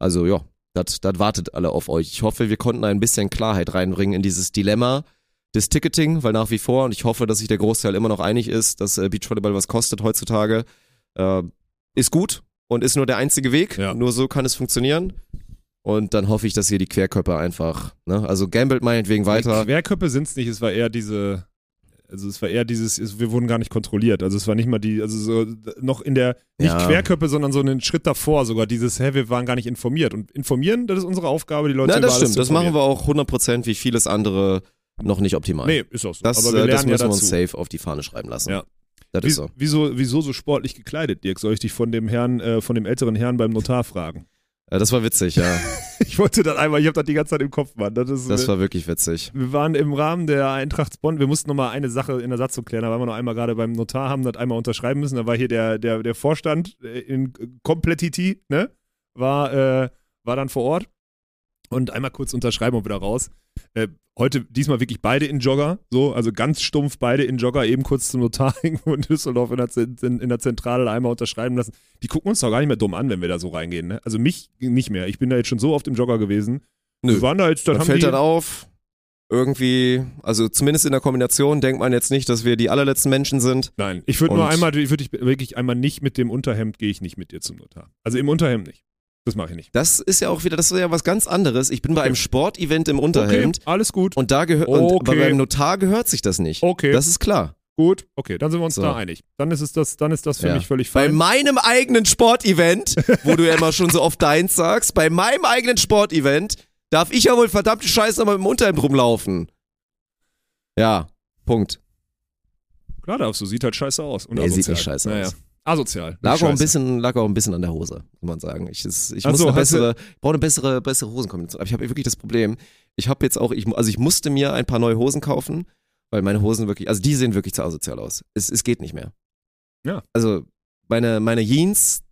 Also ja, das wartet alle auf euch. Ich hoffe, wir konnten ein bisschen Klarheit reinbringen in dieses Dilemma des Ticketing, weil nach wie vor, und ich hoffe, dass sich der Großteil immer noch einig ist, dass äh, Beachvolleyball was kostet heutzutage, äh, ist gut und ist nur der einzige Weg. Ja. Nur so kann es funktionieren. Und dann hoffe ich, dass hier die Querkörper einfach, ne, also gambelt meinetwegen weiter. Querköpfe sind es nicht, es war eher diese, also es war eher dieses, es, wir wurden gar nicht kontrolliert. Also es war nicht mal die, also so noch in der, nicht Ja. Querköpfe, sondern so einen Schritt davor sogar, dieses, hä, wir waren gar nicht informiert. Und informieren, das ist unsere Aufgabe, die Leute Nein, über das stimmt. Das machen wir auch 100% wie vieles andere noch nicht optimal. Nee, ist auch so. Das, Aber wir äh, lernen das müssen ja wir uns safe auf die Fahne schreiben lassen. Ja. Das Wie, ist so. wieso, wieso so sportlich gekleidet, Dirk? Soll ich dich von dem Herrn, äh, von dem älteren Herrn beim Notar fragen? Ja, das war witzig, ja. [laughs] Ich wollte das einmal, ich habe das die ganze Zeit im Kopf, Mann. Das ist, Das war wirklich witzig. wir waren im Rahmen der Eintracht Bonn, wir mussten nochmal eine Sache in der Satzung klären, da waren wir noch einmal gerade beim Notar, haben das einmal unterschreiben müssen, da war hier der, der, der Vorstand äh, in Completity, ne, war, äh, war dann vor Ort und einmal kurz unterschreiben und wieder raus. Äh, heute diesmal wirklich beide in Jogger, so, also ganz stumpf beide in Jogger, eben kurz zum Notar [laughs] irgendwo in Düsseldorf in der, Zen- in der Zentrale einmal unterschreiben lassen. Die gucken uns doch gar nicht mehr dumm an, wenn wir da so reingehen, ne? Also mich nicht mehr. Ich bin da jetzt schon so oft im Jogger gewesen. Nö. Wir waren da jetzt, dann Da haben fällt die, dann auf, irgendwie, also zumindest in der Kombination denkt man jetzt nicht, dass wir die allerletzten Menschen sind. Nein, ich würde nur einmal, ich würde wirklich einmal nicht mit dem Unterhemd gehe ich nicht mit dir zum Notar. Also im Unterhemd nicht. Das mache ich nicht. Das ist ja auch wieder, das ist ja was ganz anderes. Ich bin bei Okay. einem Sportevent im Unterhemd Okay, alles gut. und da gehört, Okay. und beim Notar gehört sich das nicht. Okay, Das ist klar. gut. Okay, dann sind wir uns So. da einig. Dann ist es das, dann ist das für Ja. mich völlig Bei fein. meinem eigenen Sportevent, wo du ja immer schon so oft deins sagst, bei meinem eigenen Sportevent darf ich ja wohl verdammte Scheiße mal mit dem Unterhemd rumlaufen. Ja, Punkt. Klar darfst du, sieht halt scheiße aus. Und Nee, sieht nicht scheiße naja. aus. Asozial. Lag auch, ein bisschen, lag auch ein bisschen an der Hose, muss man sagen. Ich, ich Ach muss so, eine hast du- bessere, ich brauche eine bessere, bessere Hosenkombination. Aber ich habe wirklich das Problem, ich habe jetzt auch, ich, also ich musste mir ein paar neue Hosen kaufen, weil meine Hosen wirklich, also die sehen wirklich zu asozial aus. Es, es geht nicht mehr. Ja. Also meine, meine Jeans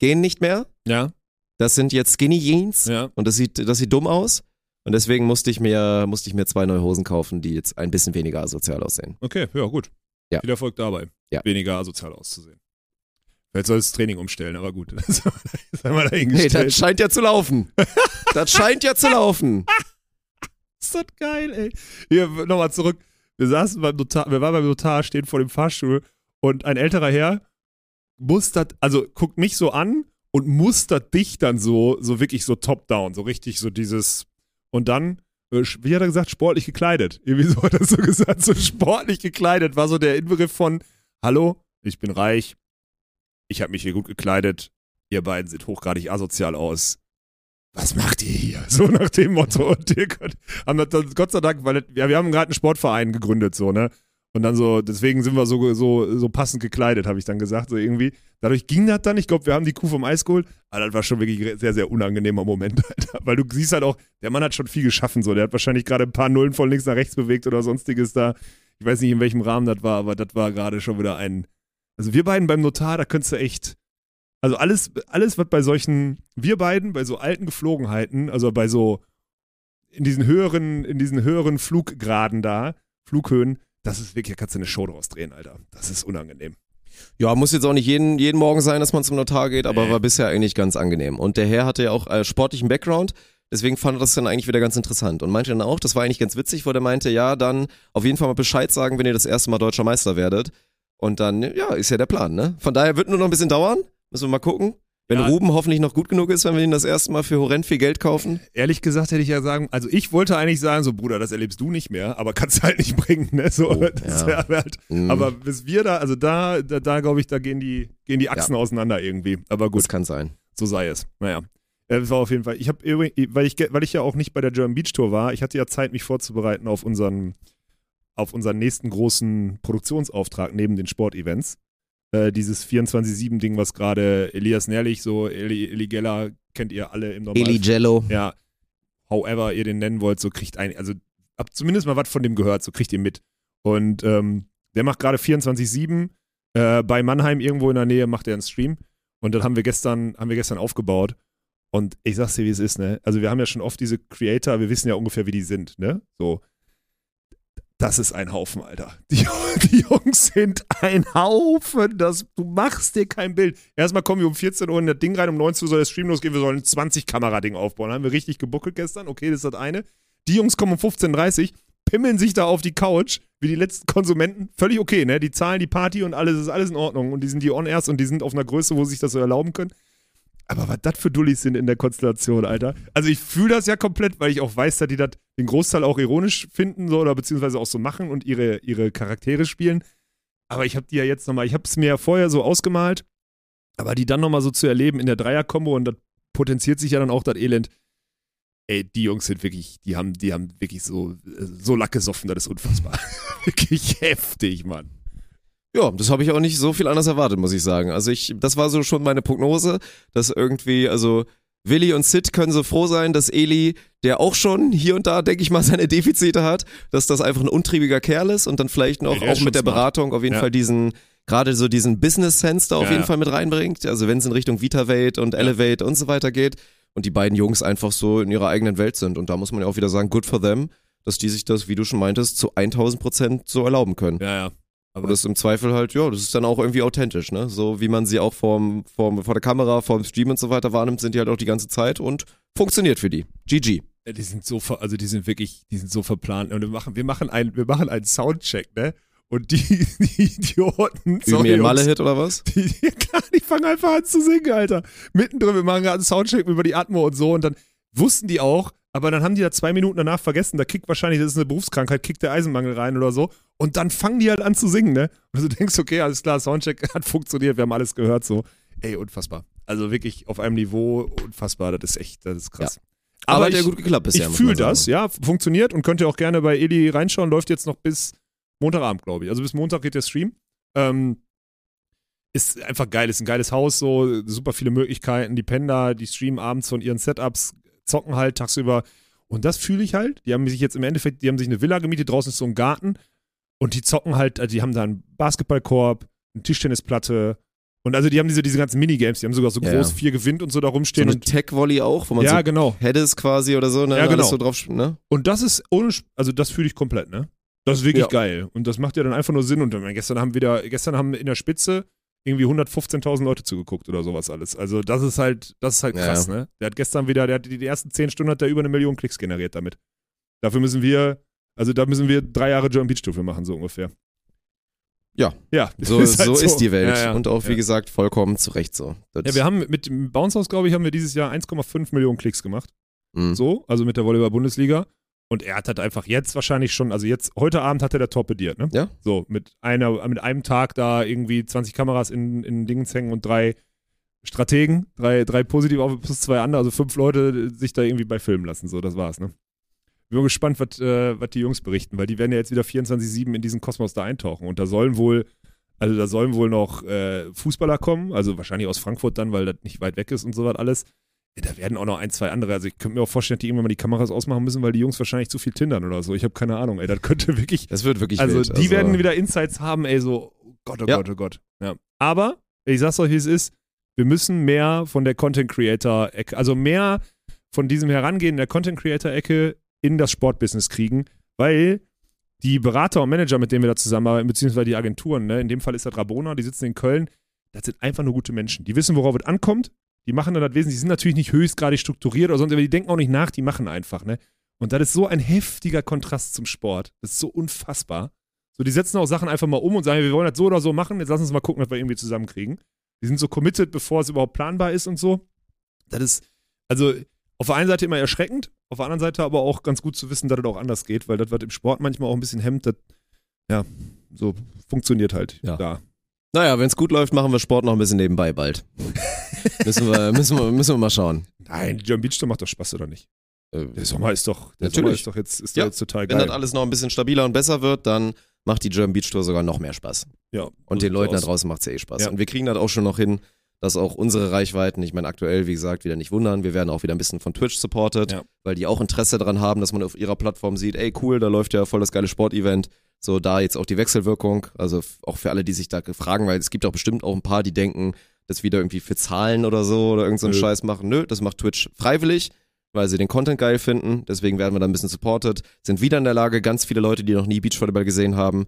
gehen nicht mehr. Ja, Das sind jetzt Skinny Jeans ja. und das sieht, das sieht dumm aus. Und deswegen musste ich mir, musste ich mir zwei neue Hosen kaufen, die jetzt ein bisschen weniger asozial aussehen. Okay, ja, gut. Ja. Viel Erfolg dabei. Ja. Weniger asozial auszusehen. Vielleicht soll das Training umstellen, aber gut. [laughs] Das mal Nee, dahingestellt. das scheint ja zu laufen. das scheint ja zu laufen. [laughs] ist das geil, ey. Hier, nochmal zurück. Wir saßen beim Notar, wir waren beim Notar, stehen vor dem Fahrstuhl und ein älterer Herr mustert, also guckt mich so an und mustert dich dann so, so wirklich so top-down, so richtig so dieses, und dann, äh, wie hat er gesagt, sportlich gekleidet. Irgendwie so hat er so [laughs] gesagt, so sportlich gekleidet, war so der Inbegriff von, hallo, ich bin reich, ich habe mich hier gut gekleidet, ihr beiden seht hochgradig asozial aus. Was macht ihr hier? [laughs] So nach dem Motto. Und ihr könnt, haben das, Gott sei Dank, weil ja, wir haben gerade einen Sportverein gegründet, so, ne? Und dann so, deswegen sind wir so, so, so passend gekleidet, habe ich dann gesagt, so irgendwie. Dadurch ging das dann. Ich glaube, wir haben die Kuh vom Eis geholt. Aber das war schon wirklich ein sehr, sehr unangenehmer Moment, [laughs] Alter. Weil du siehst halt auch, der Mann hat schon viel geschaffen, so. Der hat wahrscheinlich gerade ein paar Nullen von links nach rechts bewegt oder sonstiges da. Ich weiß nicht, in welchem Rahmen das war, aber das war gerade schon wieder ein. Also wir beiden beim Notar, da könntest du echt. Also alles, alles, was bei solchen, wir beiden, bei so alten Geflogenheiten, also bei so in diesen höheren, in diesen höheren Fluggraden da, Flughöhen, das ist wirklich, da kannst du eine Show draus drehen, Alter. Das ist unangenehm. Ja, muss jetzt auch nicht jeden, jeden Morgen sein, dass man zum Notar geht, aber Nee. war bisher eigentlich ganz angenehm. Und der Herr hatte ja auch äh, sportlichen Background, deswegen fand er das dann eigentlich wieder ganz interessant. Und meinte dann auch, das war eigentlich ganz witzig, wo der meinte, ja, dann auf jeden Fall mal Bescheid sagen, wenn ihr das erste Mal deutscher Meister werdet. Und dann, ja, ist ja der Plan, ne? Von daher wird nur noch ein bisschen dauern. Müssen wir mal gucken. Wenn Ja. Ruben hoffentlich noch gut genug ist, wenn wir ihn das erste Mal für horrend viel Geld kaufen. Ehrlich gesagt hätte ich ja sagen, also ich wollte eigentlich sagen, so Bruder, das erlebst du nicht mehr, aber kannst [laughs] halt nicht bringen, ne? So, Oh, das ja. halt, Mhm. aber bis wir da, also da, da, da glaube ich, da gehen die, gehen die Achsen auseinander irgendwie. Aber gut. das kann sein. So sei es. Naja. Äh, Es war auf jeden Fall. Ich habe weil ich, weil ich ja auch nicht bei der German Beach Tour war, ich hatte ja Zeit, mich vorzubereiten auf unseren, auf unseren nächsten großen Produktionsauftrag neben den Sportevents. Äh, dieses 24-7-Ding, was gerade Elias Nährlich, so Eli, Eli Geller, kennt ihr alle im Normal. Eli Jello. Ja. However ihr den nennen wollt, so kriegt ein, also habt zumindest mal was von dem gehört, so kriegt ihr mit. Und ähm, der macht gerade 24-7 äh, bei Mannheim irgendwo in der Nähe, macht er einen Stream. Und dann haben wir gestern, haben wir gestern aufgebaut. Und ich sag's dir, wie es ist, ne? Also wir haben ja schon oft diese Creator, wir wissen ja ungefähr, wie die sind, ne? So. Das ist ein Haufen, Alter. Die, [laughs] die Jungs sind ein Haufen. Das, du machst dir kein Bild. Erstmal kommen wir um 14 Uhr in das Ding rein, um 19 Uhr soll der Stream losgehen, wir sollen ein 20-Kamera-Ding aufbauen. haben wir richtig gebuckelt gestern. Okay, das ist das eine. Die Jungs kommen um 15.30 Uhr, pimmeln sich da auf die Couch, wie die letzten Konsumenten. Völlig okay, ne? Die zahlen die Party und alles ist alles in Ordnung. Und die sind die On-Airs und die sind auf einer Größe, wo sie sich das so erlauben können. Aber was das für Dullis sind in der Konstellation, Alter. Also ich fühle das ja komplett, weil ich auch weiß, dass die das den Großteil auch ironisch finden so, oder beziehungsweise auch so machen und ihre, ihre Charaktere spielen. Aber ich habe die ja jetzt nochmal, ich habe es mir ja vorher so ausgemalt, aber die dann nochmal so zu erleben in der Dreier-Kombo und das potenziert sich ja dann auch das Elend. Ey, die Jungs sind wirklich, die haben, die haben wirklich so, so Lack gesoffen, das ist unfassbar. [laughs] wirklich heftig, Mann. Ja, das habe ich auch nicht so viel anders erwartet, muss ich sagen. Also ich, das war so schon meine Prognose, dass irgendwie, also Willi und Sid können so froh sein, dass Eli, der auch schon hier und da, denke ich mal, [laughs] seine Defizite hat, dass das einfach ein untriebiger Kerl ist und dann vielleicht noch auch mit der smart. Beratung auf jeden Ja. Fall diesen, gerade so diesen Business-Sense da auf Ja, jeden. Fall mit reinbringt. Also wenn es in Richtung VitaVate und Elevate und so weiter geht und die beiden Jungs einfach so in ihrer eigenen Welt sind und da muss man ja auch wieder sagen, good for them, dass die sich das, wie du schon meintest, zu 1000 Prozent so erlauben können. Ja, ja. Aber das ist im Zweifel halt, ja, das ist dann auch irgendwie authentisch, ne? So wie man sie auch vorm, vorm, vor der Kamera, vorm Stream und so weiter wahrnimmt, sind die halt auch die ganze Zeit und funktioniert für die. GG. Ja, Die sind so, ver- also die sind wirklich, die sind so verplant. Und wir machen, wir machen einen, wir machen einen Soundcheck, ne? Und die, [laughs] die Idioten, Üben sorry, Malle-Hit oder was? [laughs] die, die, klar, die fangen einfach an zu singen, Alter. Mittendrin, wir machen gerade einen Soundcheck über die Atmo und so und dann wussten die auch, aber dann haben die da zwei Minuten danach vergessen, da kickt wahrscheinlich, das ist eine Berufskrankheit, kickt der Eisenmangel rein oder so und dann fangen die halt an zu singen, ne? Und du denkst, okay, alles klar, Soundcheck [laughs] hat funktioniert, wir haben alles gehört, so. Ey, unfassbar. Also wirklich auf einem Niveau unfassbar, das ist echt, das ist krass. Aber, hat ich, ja gut geklappt bisher. ich fühle das, ja, funktioniert und könnt ihr auch gerne bei Eli reinschauen. Läuft jetzt noch bis Montagabend, glaube ich. Also bis Montag geht der Stream. Ähm, ist einfach geil, ist ein geiles Haus, so super viele Möglichkeiten. Die pennen da, die streamen abends von ihren Setups, zocken halt tagsüber. Und das fühle ich halt. Die haben sich jetzt im Endeffekt, die haben sich eine Villa gemietet, draußen ist so ein Garten. Und die zocken halt, also die haben da einen Basketballkorb, eine Tischtennisplatte. Und also die haben diese, diese ganzen Minigames, die haben sogar so Ja, groß ja. vier gewinnt und so da So rumstehen. eine und, Tech-Volley auch, wo man ja, so genau. Heades quasi oder so, ne? Ja, genau. So drauf, ne? Und das ist ohne, also das fühle ich komplett, ne? Das ist wirklich Ja. geil. Und das macht ja dann einfach nur Sinn. Und dann, gestern haben wieder, gestern haben in der Spitze irgendwie 115.000 Leute zugeguckt oder sowas alles. Also das ist halt, das ist halt Ja, krass, ne? Der hat gestern wieder, der hat die, die ersten 10 Stunden hat der über eine Million Klicks generiert damit. Dafür müssen wir, also da müssen wir drei Jahre John Beach Tour machen, so ungefähr. Ja. Ja, So, [laughs] ist halt so ist die Welt. Ja, ja. Und auch, wie gesagt, vollkommen zu Recht so. Das, Ja, wir haben mit dem Bounce House, glaube ich, haben wir dieses Jahr 1,5 Millionen Klicks gemacht. Mhm. So, also mit der Volleyball-Bundesliga. Und er hat halt einfach jetzt wahrscheinlich schon, also jetzt, heute Abend hat er der torpediert, ne? Ja. So, mit einer, mit einem Tag da irgendwie 20 Kameras in, in Dingens hängen und drei Strategen, drei, drei positiv auf plus zwei andere, also fünf Leute sich da irgendwie bei filmen lassen. So, das war's, ne? Bin mal gespannt, was äh, was die Jungs berichten, weil die werden ja jetzt wieder 24-7 in diesen Kosmos da eintauchen. Und da sollen wohl, also da sollen wohl noch äh, Fußballer kommen, also wahrscheinlich aus Frankfurt dann, weil das nicht weit weg ist und so was alles. Da werden auch noch ein, zwei andere. Also ich könnte mir auch vorstellen, dass die irgendwann mal die Kameras ausmachen müssen, weil die Jungs wahrscheinlich zu viel tindern oder so. Ich habe keine Ahnung, ey. Das könnte [laughs] wirklich. Das wird wirklich Also wild. die werden wieder Insights haben, ey, so oh Gott, oh Ja. Gott, oh Gott. Ja. Aber, ich sag's euch, wie es ist, wir müssen mehr von der Content Creator-Ecke, also mehr von diesem Herangehen der Content Creator-Ecke in das Sportbusiness kriegen, weil die Berater und Manager, mit denen wir da zusammenarbeiten, beziehungsweise die Agenturen, ne, in dem Fall ist das Rabona, die sitzen in Köln, das sind einfach nur gute Menschen. Die wissen, worauf es ankommt, die machen dann das Wesen, die sind natürlich nicht höchstgradig strukturiert oder sonst, aber die denken auch nicht nach, die machen einfach, ne? Und das ist so ein heftiger Kontrast zum Sport. Das ist so unfassbar. So, die setzen auch Sachen einfach mal um und sagen, wir wollen das so oder so machen, jetzt lass uns mal gucken, was wir irgendwie zusammenkriegen. Die sind so committed, bevor es überhaupt planbar ist und so. Das ist, also auf der einen Seite immer erschreckend, auf der anderen Seite aber auch ganz gut zu wissen, dass das auch anders geht, weil das, was im Sport manchmal auch ein bisschen hemmt, das, ja, so funktioniert halt Ja. da. Naja, wenn es gut läuft, machen wir Sport noch ein bisschen nebenbei bald. [laughs] müssen, wir, müssen, wir, müssen wir mal schauen. Nein, die John Beach Tour macht doch Spaß, oder nicht? Äh, Der Sommer ist doch, der Natürlich. Sommer ist doch jetzt, ist Ja, jetzt total Wenn geil. das alles noch ein bisschen stabiler und besser wird, dann macht die German Beach Tour sogar noch mehr Spaß. ja, Und den Leuten da draußen macht es ja eh Spaß. Ja. Und wir kriegen das auch schon noch hin, dass auch unsere Reichweiten, ich meine aktuell, wie gesagt, wieder nicht wundern, wir werden auch wieder ein bisschen von Twitch supported, Ja. weil die auch Interesse daran haben, dass man auf ihrer Plattform sieht, ey cool, da läuft ja voll das geile Sportevent. So, da jetzt auch die Wechselwirkung, also auch für alle, die sich da fragen, weil es gibt auch bestimmt auch ein paar, die denken, das wieder irgendwie für Zahlen oder so oder irgend so. Scheiß machen. Nö, das macht Twitch freiwillig, weil sie den Content geil finden. Deswegen werden wir da ein bisschen supported. Sind wieder in der Lage, ganz viele Leute, die noch nie Beachvolleyball gesehen haben,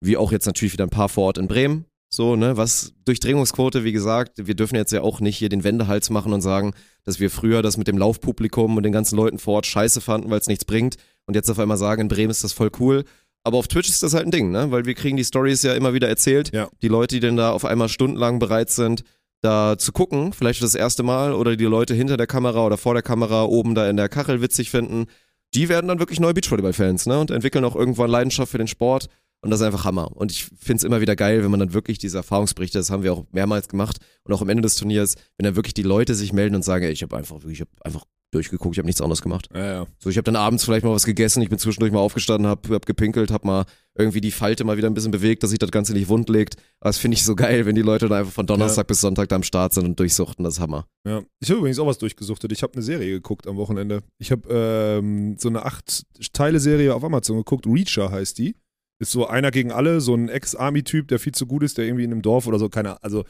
wie auch jetzt natürlich wieder ein paar vor Ort in Bremen. So, ne, was Durchdringungsquote, wie gesagt, wir dürfen jetzt ja auch nicht hier den Wendehals machen und sagen, dass wir früher das mit dem Laufpublikum und den ganzen Leuten vor Ort scheiße fanden, weil es nichts bringt und jetzt auf einmal sagen, in Bremen ist das voll cool. Aber auf Twitch ist das halt ein Ding, ne? Weil wir kriegen die Stories ja immer wieder erzählt. Ja. Die Leute, die denn da auf einmal stundenlang bereit sind, da zu gucken, vielleicht das erste Mal, oder die Leute hinter der Kamera oder vor der Kamera oben da in der Kachel witzig finden, die werden dann wirklich neue Beachvolleyball-Fans, ne? Und entwickeln auch irgendwann Leidenschaft für den Sport. Und das ist einfach Hammer. Und ich find's immer wieder geil, wenn man dann wirklich diese Erfahrungsberichte, das haben wir auch mehrmals gemacht und auch am Ende des Turniers, wenn dann wirklich die Leute sich melden und sagen, ey, ich habe einfach, ich habe einfach durchgeguckt, ich habe nichts anderes gemacht. Ja, ja. So, ich habe dann abends vielleicht mal was gegessen, ich bin zwischendurch mal aufgestanden, hab, hab gepinkelt, hab mal irgendwie die Falte mal wieder ein bisschen bewegt, dass sich das Ganze nicht wund legt. Aber das finde ich so geil, wenn die Leute dann einfach von Donnerstag bis Sonntag da am Start sind und durchsuchten, das ist Hammer. Ja. Ich habe übrigens auch was durchgesuchtet. Ich habe eine Serie geguckt am Wochenende. Ich habe ähm, so eine acht-Teile-Serie auf Amazon geguckt. Reacher heißt die. Ist so einer gegen alle, so ein Ex-Army-Typ, der viel zu gut ist, der irgendwie in einem Dorf oder so, keine Also,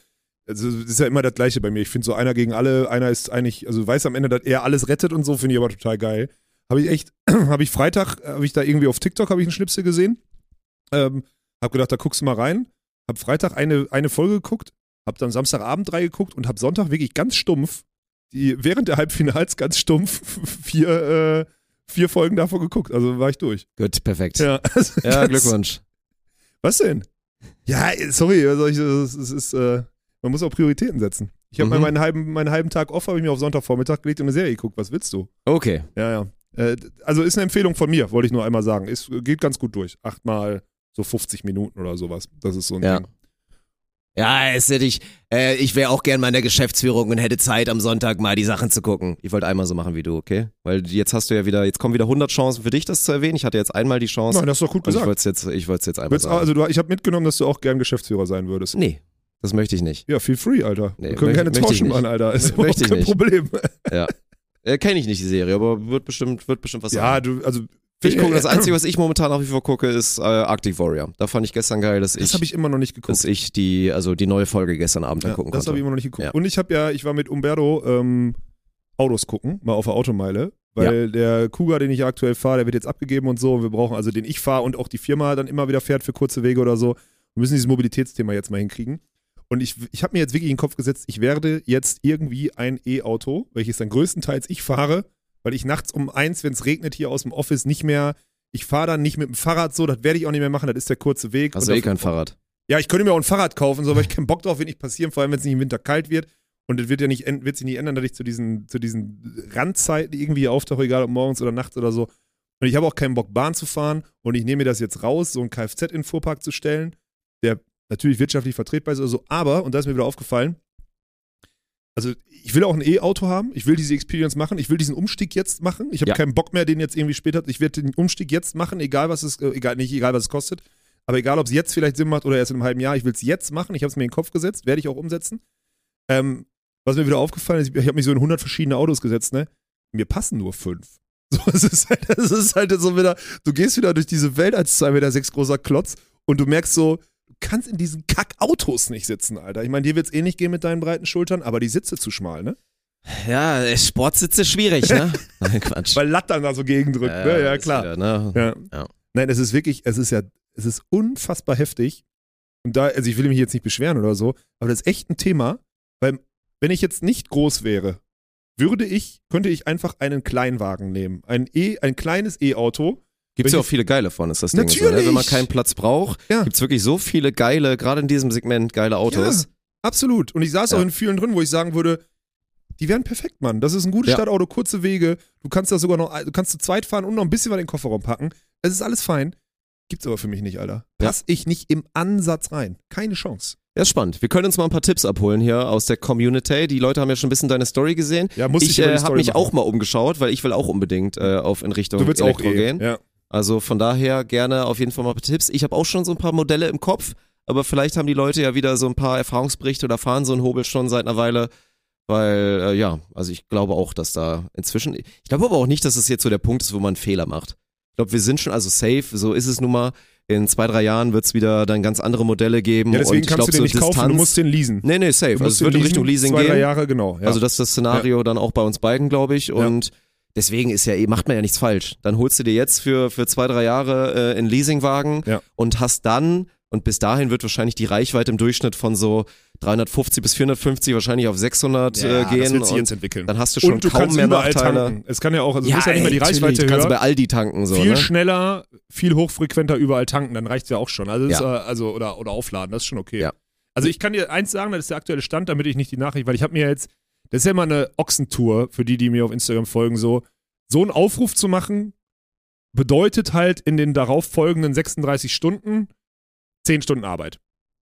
also das ist ja immer das Gleiche bei mir. Ich finde so einer gegen alle, einer ist eigentlich, also weiß am Ende, dass er alles rettet und so, finde ich aber total geil. Habe ich echt, [clears throat] habe ich Freitag, habe ich da irgendwie auf TikTok, habe ich einen Schnipsel gesehen. Ähm, hab gedacht, da guckst du mal rein. Hab Freitag eine, eine Folge geguckt, hab dann Samstagabend drei geguckt und hab Sonntag wirklich ganz stumpf, die, während der Halbfinals ganz stumpf, [laughs] vier, äh, vier Folgen davon geguckt. Also war ich durch. Gut, perfekt. Ja, also [laughs] Ja, Glückwunsch. Was denn? Ja, sorry, also ich, es ist, es ist, äh, man muss auch Prioritäten setzen. Ich habe Mhm. meinen halben, meinen halben Tag off, habe ich mir auf Sonntagvormittag gelegt und eine Serie geguckt. Was willst du? Okay. Ja, ja. Äh, also ist eine Empfehlung von mir, wollte ich nur einmal sagen. Ist, geht ganz gut durch. Achtmal so 50 Minuten oder sowas. Das ist so ein Ja. Ding. Ja, es hätte ich, äh, ich wäre auch gern mal in der Geschäftsführung und hätte Zeit am Sonntag mal die Sachen zu gucken. Ich wollte einmal so machen wie du, okay? Weil jetzt hast du ja wieder, jetzt kommen wieder 100 Chancen für dich, das zu erwähnen. Ich hatte jetzt einmal die Chance. Nein, das ist doch gut und ich gesagt. wollte es jetzt, ich wollte es jetzt einmal Willst, sagen. also du, ich habe mitgenommen, dass du auch gern Geschäftsführer sein würdest. nee, das möchte ich nicht. Ja, feel free, Alter. Nee, Wir können ich tauschen. Mann, Alter. Ist Möchte ich kein nicht. Problem. [laughs] Ja. Äh, Kenne ich nicht die Serie, aber wird bestimmt, wird bestimmt was Ja, sein. du, also. Ich gucke, das Einzige, was ich momentan nach wie vor gucke, ist äh, Arctic Warrior. Da fand ich gestern geil, dass Das ich, habe ich immer noch nicht geguckt. dass ich die, also die neue Folge gestern Abend Ja, gucken das habe konnte. ich immer noch nicht geguckt. Ja. Und ich habe ja, ich war mit Umberto ähm, Autos gucken, mal auf der Automeile, weil der Kuga, den ich aktuell fahre, der wird jetzt abgegeben und so. Und wir brauchen also den ich fahre und auch die Firma dann immer wieder fährt für kurze Wege oder so. Wir müssen dieses Mobilitätsthema jetzt mal hinkriegen. Und ich, ich habe mir jetzt wirklich in den Kopf gesetzt, ich werde jetzt irgendwie ein E-Auto, welches dann größtenteils ich fahre, weil ich nachts um eins, wenn es regnet, hier aus dem Office nicht mehr, ich fahre dann nicht mit dem Fahrrad so, das werde ich auch nicht mehr machen, das ist der kurze Weg. Hast du eh kein Fahrrad. ja, ich könnte mir auch ein Fahrrad kaufen, so, aber ich keinen Bock drauf, wird nicht passieren, vor allem wenn es nicht im Winter kalt wird. Und es wird ja nicht, wird sich nicht ändern, dass ich zu diesen, zu diesen Randzeiten irgendwie auftauche, egal ob morgens oder nachts oder so. Und ich habe auch keinen Bock, Bahn zu fahren. Und ich nehme mir das jetzt raus, so ein Kfz in den Fuhrpark zu stellen, der natürlich wirtschaftlich vertretbar ist oder so. Aber, und da ist mir wieder aufgefallen, also ich will auch ein E-Auto haben, ich will diese Experience machen, ich will diesen Umstieg jetzt machen. Ich habe Ja. keinen Bock mehr, den jetzt irgendwie später. Ich werde den Umstieg jetzt machen, egal was es, äh, egal, nicht egal was es kostet. Aber egal, ob es jetzt vielleicht Sinn macht oder erst in einem halben Jahr, ich will es jetzt machen. Ich habe es mir in den Kopf gesetzt, werde ich auch umsetzen. Ähm, was mir wieder aufgefallen ist, ich habe mich so in 100 verschiedene Autos gesetzt, ne? Mir passen nur fünf. [laughs] So, es ist halt, es ist halt so wieder, du gehst wieder durch diese Welt als 2,6 Meter sechs großer Klotz und du merkst so, kannst in diesen Kack-Autos nicht sitzen, Alter. Ich meine, dir wird es eh nicht gehen mit deinen breiten Schultern, aber die Sitze zu schmal, ne? Ja, äh, Sportsitze schwierig, ne? [laughs] Nein, Quatsch. Weil Latt dann da so gegendrückt, ne? Ja, klar. Wieder, ne? Ja. Ja. Nein, es ist wirklich, es ist ja, es ist unfassbar heftig. Und da, also ich will mich jetzt nicht beschweren oder so, aber das ist echt ein Thema, weil wenn ich jetzt nicht groß wäre, würde ich, könnte ich einfach einen Kleinwagen nehmen. Ein E, ein kleines E-Auto. Gibt's Wenn ja ich- auch viele geile von, ist das Ding. So, ne? Natürlich. Wenn man keinen Platz braucht, Ja. gibt's wirklich so viele geile, gerade in diesem Segment, geile Autos. Ja, absolut. Und ich saß Ja. auch in vielen drin, wo ich sagen würde, die wären perfekt, Mann. Das ist ein gutes Ja. Stadtauto, kurze Wege. Du kannst da sogar noch, du kannst zu zweit fahren und noch ein bisschen was in den Kofferraum packen. Es ist alles fein. Gibt's aber für mich nicht, Alter. Pass ich nicht im Ansatz rein. Keine Chance. Ja, ist spannend. Wir können uns mal ein paar Tipps abholen hier aus der Community. Die Leute haben ja schon ein bisschen deine Story gesehen. Ja, muss ich die äh, habe mich machen. auch mal umgeschaut, weil ich will auch unbedingt äh, auf in Richtung Du willst auch Elektro eh. gehen. Ja. Also von daher gerne auf jeden Fall mal ein paar Tipps. Ich habe auch schon so ein paar Modelle im Kopf, aber vielleicht haben die Leute ja wieder so ein paar Erfahrungsberichte oder fahren so einen Hobel schon seit einer Weile. Weil, äh, ja, also ich glaube auch, dass da inzwischen, ich glaube aber auch nicht, dass es jetzt so der Punkt ist, wo man einen Fehler macht. Ich glaube, wir sind schon also safe, so ist es nun mal. In zwei, drei Jahren wird es wieder dann ganz andere Modelle geben. ja, deswegen und ich kannst glaub, du den so nicht kaufen, Distanz, du musst den leasen. Nee, nee, safe. Also es wird in Richtung Leasing zwei, drei gehen. Jahre, genau. Ja. Also das ist das Szenario dann auch bei uns beiden, glaube ich. Und deswegen ist ja eh, macht man ja nichts falsch. Dann holst du dir jetzt für, für zwei, drei Jahre äh, einen Leasingwagen Ja. und hast dann, und bis dahin wird wahrscheinlich die Reichweite im Durchschnitt von so 350 bis 450 wahrscheinlich auf 600 ja, äh, gehen. das wird sich jetzt entwickeln. dann hast du schon und du kaum kannst mehr überall Nachteile. tanken. Es kann ja auch, also es muss ja nicht mehr die Reichweite du kannst höher. bei Aldi tanken so, viel ne? schneller, viel hochfrequenter überall tanken, dann reicht es ja auch schon. Also, Ja. ist, äh, also oder, oder aufladen, das ist schon okay. Ja. Also ich kann dir eins sagen, das ist der aktuelle Stand, damit ich nicht die Nachricht, weil ich habe mir jetzt, das ist ja immer eine Ochsentour, für die, die mir auf Instagram folgen, so, so einen Aufruf zu machen, bedeutet halt in den darauf folgenden 36 Stunden 10 Stunden Arbeit.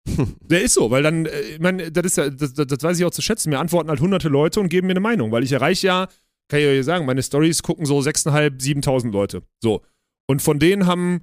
[laughs] Der ist so, weil dann, äh, ich meine, das ist ja, das, das, das weiß ich auch zu schätzen. Mir antworten halt hunderte Leute und geben mir eine Meinung, weil ich erreiche ja, kann ich euch sagen, meine Stories gucken so 6.500, 7.000 Leute. So. Und von denen haben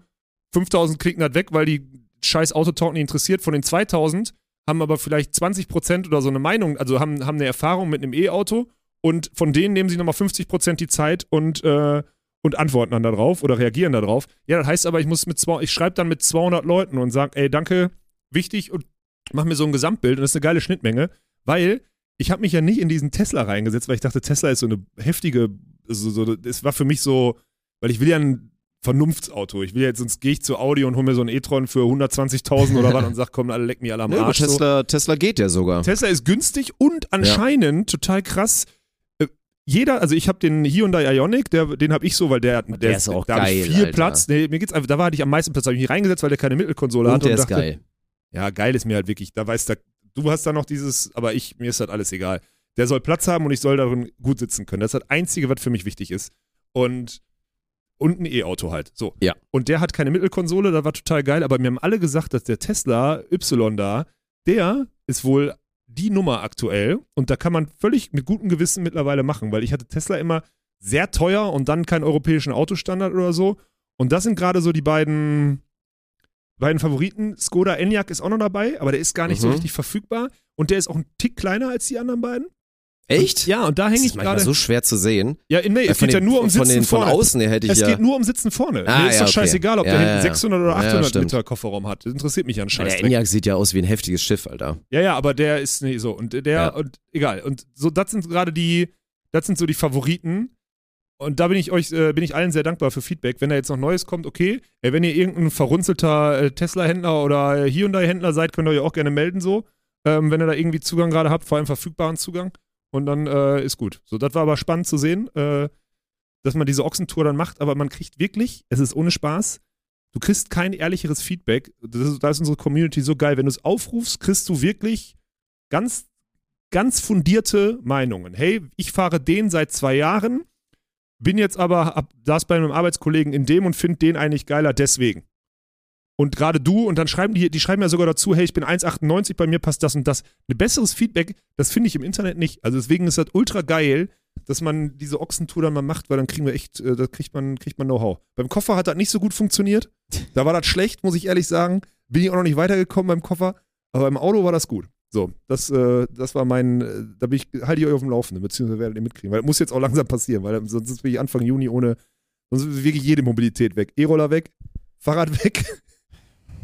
5.000 klicken das weg, weil die scheiß Autotalk nicht interessiert. Von den 2.000 haben aber vielleicht 20% oder so eine Meinung, also haben, haben eine Erfahrung mit einem E-Auto und von denen nehmen sie nochmal 50% die Zeit und, äh, und antworten dann darauf oder reagieren darauf. Ja, das heißt aber, ich muss mit ich schreibe dann mit 200 Leuten und sage, ey, danke, wichtig und mach mir so ein Gesamtbild und das ist eine geile Schnittmenge, weil ich habe mich ja nicht in diesen Tesla reingesetzt, weil ich dachte, Tesla ist so eine heftige, so, so, es war für mich so, weil ich will ja ein Vernunftsauto. Ich will jetzt, sonst gehe ich zu Audi und hole mir so einen e-tron für 120.000 oder was [laughs] und sag, komm, alle leck mich alle am Ja, aber Arsch. so. Tesla, Tesla geht ja sogar. Tesla ist günstig und anscheinend total krass. äh, Jeder, also ich habe den Hyundai Ionic, der, den habe ich so, weil der, der, ist auch da geil, viel Alter. Platz. Nee, mir geht's einfach, da hatte ich am meisten Platz, habe ich mich reingesetzt, weil der keine Mittelkonsole Und hat der und ist dachte, geil. ja, geil ist mir halt wirklich. Da weiß der, du hast da noch dieses, aber ich, mir ist halt alles egal. Der soll Platz haben und ich soll darin gut sitzen können. Das ist das Einzige, was für mich wichtig ist. Und, und ein E-Auto halt. So. Ja. Und der hat keine Mittelkonsole, das war total geil, aber mir haben alle gesagt, dass der Tesla Y da, der ist wohl die Nummer aktuell und da kann man völlig mit gutem Gewissen mittlerweile machen, weil ich hatte Tesla immer sehr teuer und dann keinen europäischen Autostandard oder so. Und das sind gerade so die beiden, beiden Favoriten. Skoda Enyaq ist auch noch dabei, aber der ist gar nicht so Mhm. richtig verfügbar und der ist auch ein Tick kleiner als die anderen beiden. Echt? Ja, und da hänge Das ich ist manchmal gerade. so schwer zu sehen. ja, nee, Weil es von geht ja den- nur um von Sitzen den, Von vorne. außen her hätte ich Es ja. geht nur um Sitzen vorne. Ah, Mir ist ja, doch okay. scheißegal, ob Ja, der hinten ja, ja. 600 oder Ja, 800 stimmt. Liter Kofferraum hat. Das interessiert mich an der Scheiß. Enyaq sieht ja aus wie ein heftiges Schiff, Alter. Ja, ja, aber der ist nee, so und der Ja. und egal und so das sind gerade die das sind so die Favoriten und da bin ich euch äh, bin ich allen sehr dankbar für Feedback. Wenn da jetzt noch Neues kommt, okay. Äh, wenn ihr irgendein verrunzelter äh, Tesla Händler oder äh, Hyundai Händler seid, könnt ihr euch auch gerne melden so. Ähm, wenn ihr da irgendwie Zugang gerade habt, vor allem verfügbaren Zugang und dann äh, ist gut. So, das war aber spannend zu sehen, äh, dass man diese Ochsentour dann macht, aber man kriegt wirklich, es ist ohne Spaß, du kriegst kein ehrlicheres Feedback. Ist, da ist unsere Community so geil. Wenn du es aufrufst, kriegst du wirklich ganz, ganz fundierte Meinungen. Hey, ich fahre den seit zwei Jahren, bin jetzt aber, ab, saß bei einem Arbeitskollegen in dem und finde den eigentlich geiler deswegen. Und gerade du, und dann schreiben die, die schreiben ja sogar dazu, hey, ich bin 1,98, bei mir passt das und das. Ein besseres Feedback, das finde ich im Internet nicht. Also deswegen ist das ultra geil, dass man diese Ochsentour dann mal macht, weil dann kriegen wir echt, äh, da kriegt man, kriegt man Know-how. Beim Koffer hat das nicht so gut funktioniert. Da war das schlecht, muss ich ehrlich sagen. Bin ich auch noch nicht weitergekommen beim Koffer, aber im Auto war das gut. So, das, äh, das war mein, äh, da bin ich, halte ich euch auf dem Laufenden, beziehungsweise werdet ihr mitkriegen, weil das muss jetzt auch langsam passieren, weil sonst bin ich Anfang Juni ohne, sonst ist wirklich jede Mobilität weg. E-Roller weg, Fahrrad [laughs] weg,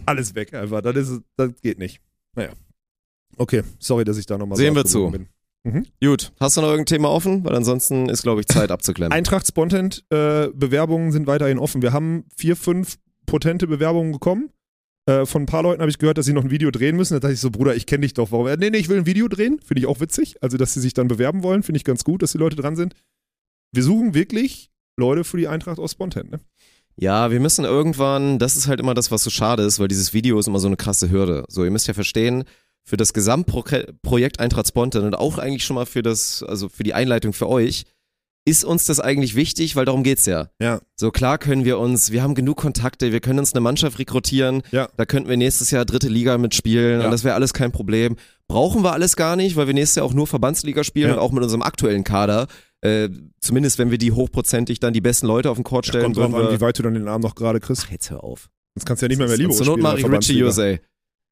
alles weg einfach. Das, ist, das geht nicht. Naja. Okay, sorry, dass ich da nochmal Sehen so wir zu. bin. Gut, hast du noch irgendein Thema offen? Weil ansonsten ist, glaube ich, Zeit abzuklemmen. Eintracht Spontent, äh, Bewerbungen sind weiterhin offen. Wir haben vier, fünf potente Bewerbungen bekommen. Äh, von ein paar Leuten habe ich gehört, dass sie noch ein Video drehen müssen. Da dachte ich so, Bruder, ich kenne dich doch. Warum? Äh, nee, nee, ich will ein Video drehen. Finde ich auch witzig. Also, dass sie sich dann bewerben wollen, finde ich ganz gut, dass die Leute dran sind. Wir suchen wirklich Leute für die Eintracht aus Spontent. Ne? Ja, wir müssen irgendwann, das ist halt immer das, was so schade ist, weil dieses Video ist immer so eine krasse Hürde. So, ihr müsst ja verstehen, für das Gesamtprojekt Eintracht Spontan und auch eigentlich schon mal für das, also für die Einleitung für euch, ist uns das eigentlich wichtig, weil darum geht's ja. Ja. So klar können wir uns, wir haben genug Kontakte, wir können uns eine Mannschaft rekrutieren, Ja. da könnten wir nächstes Jahr dritte Liga mitspielen Ja. und das wäre alles kein Problem. Brauchen wir alles gar nicht, weil wir nächstes Jahr auch nur Verbandsliga spielen Ja. und auch mit unserem aktuellen Kader, äh, zumindest wenn wir die hochprozentig dann die besten Leute auf den Court stellen. Kommt drauf an, wir- wie weit du dann den Arm noch gerade kriegst. Ach, jetzt hör auf. Sonst kannst du ja nicht mehr mehr Libero Zur spielen. Not mache ich Richie. USA.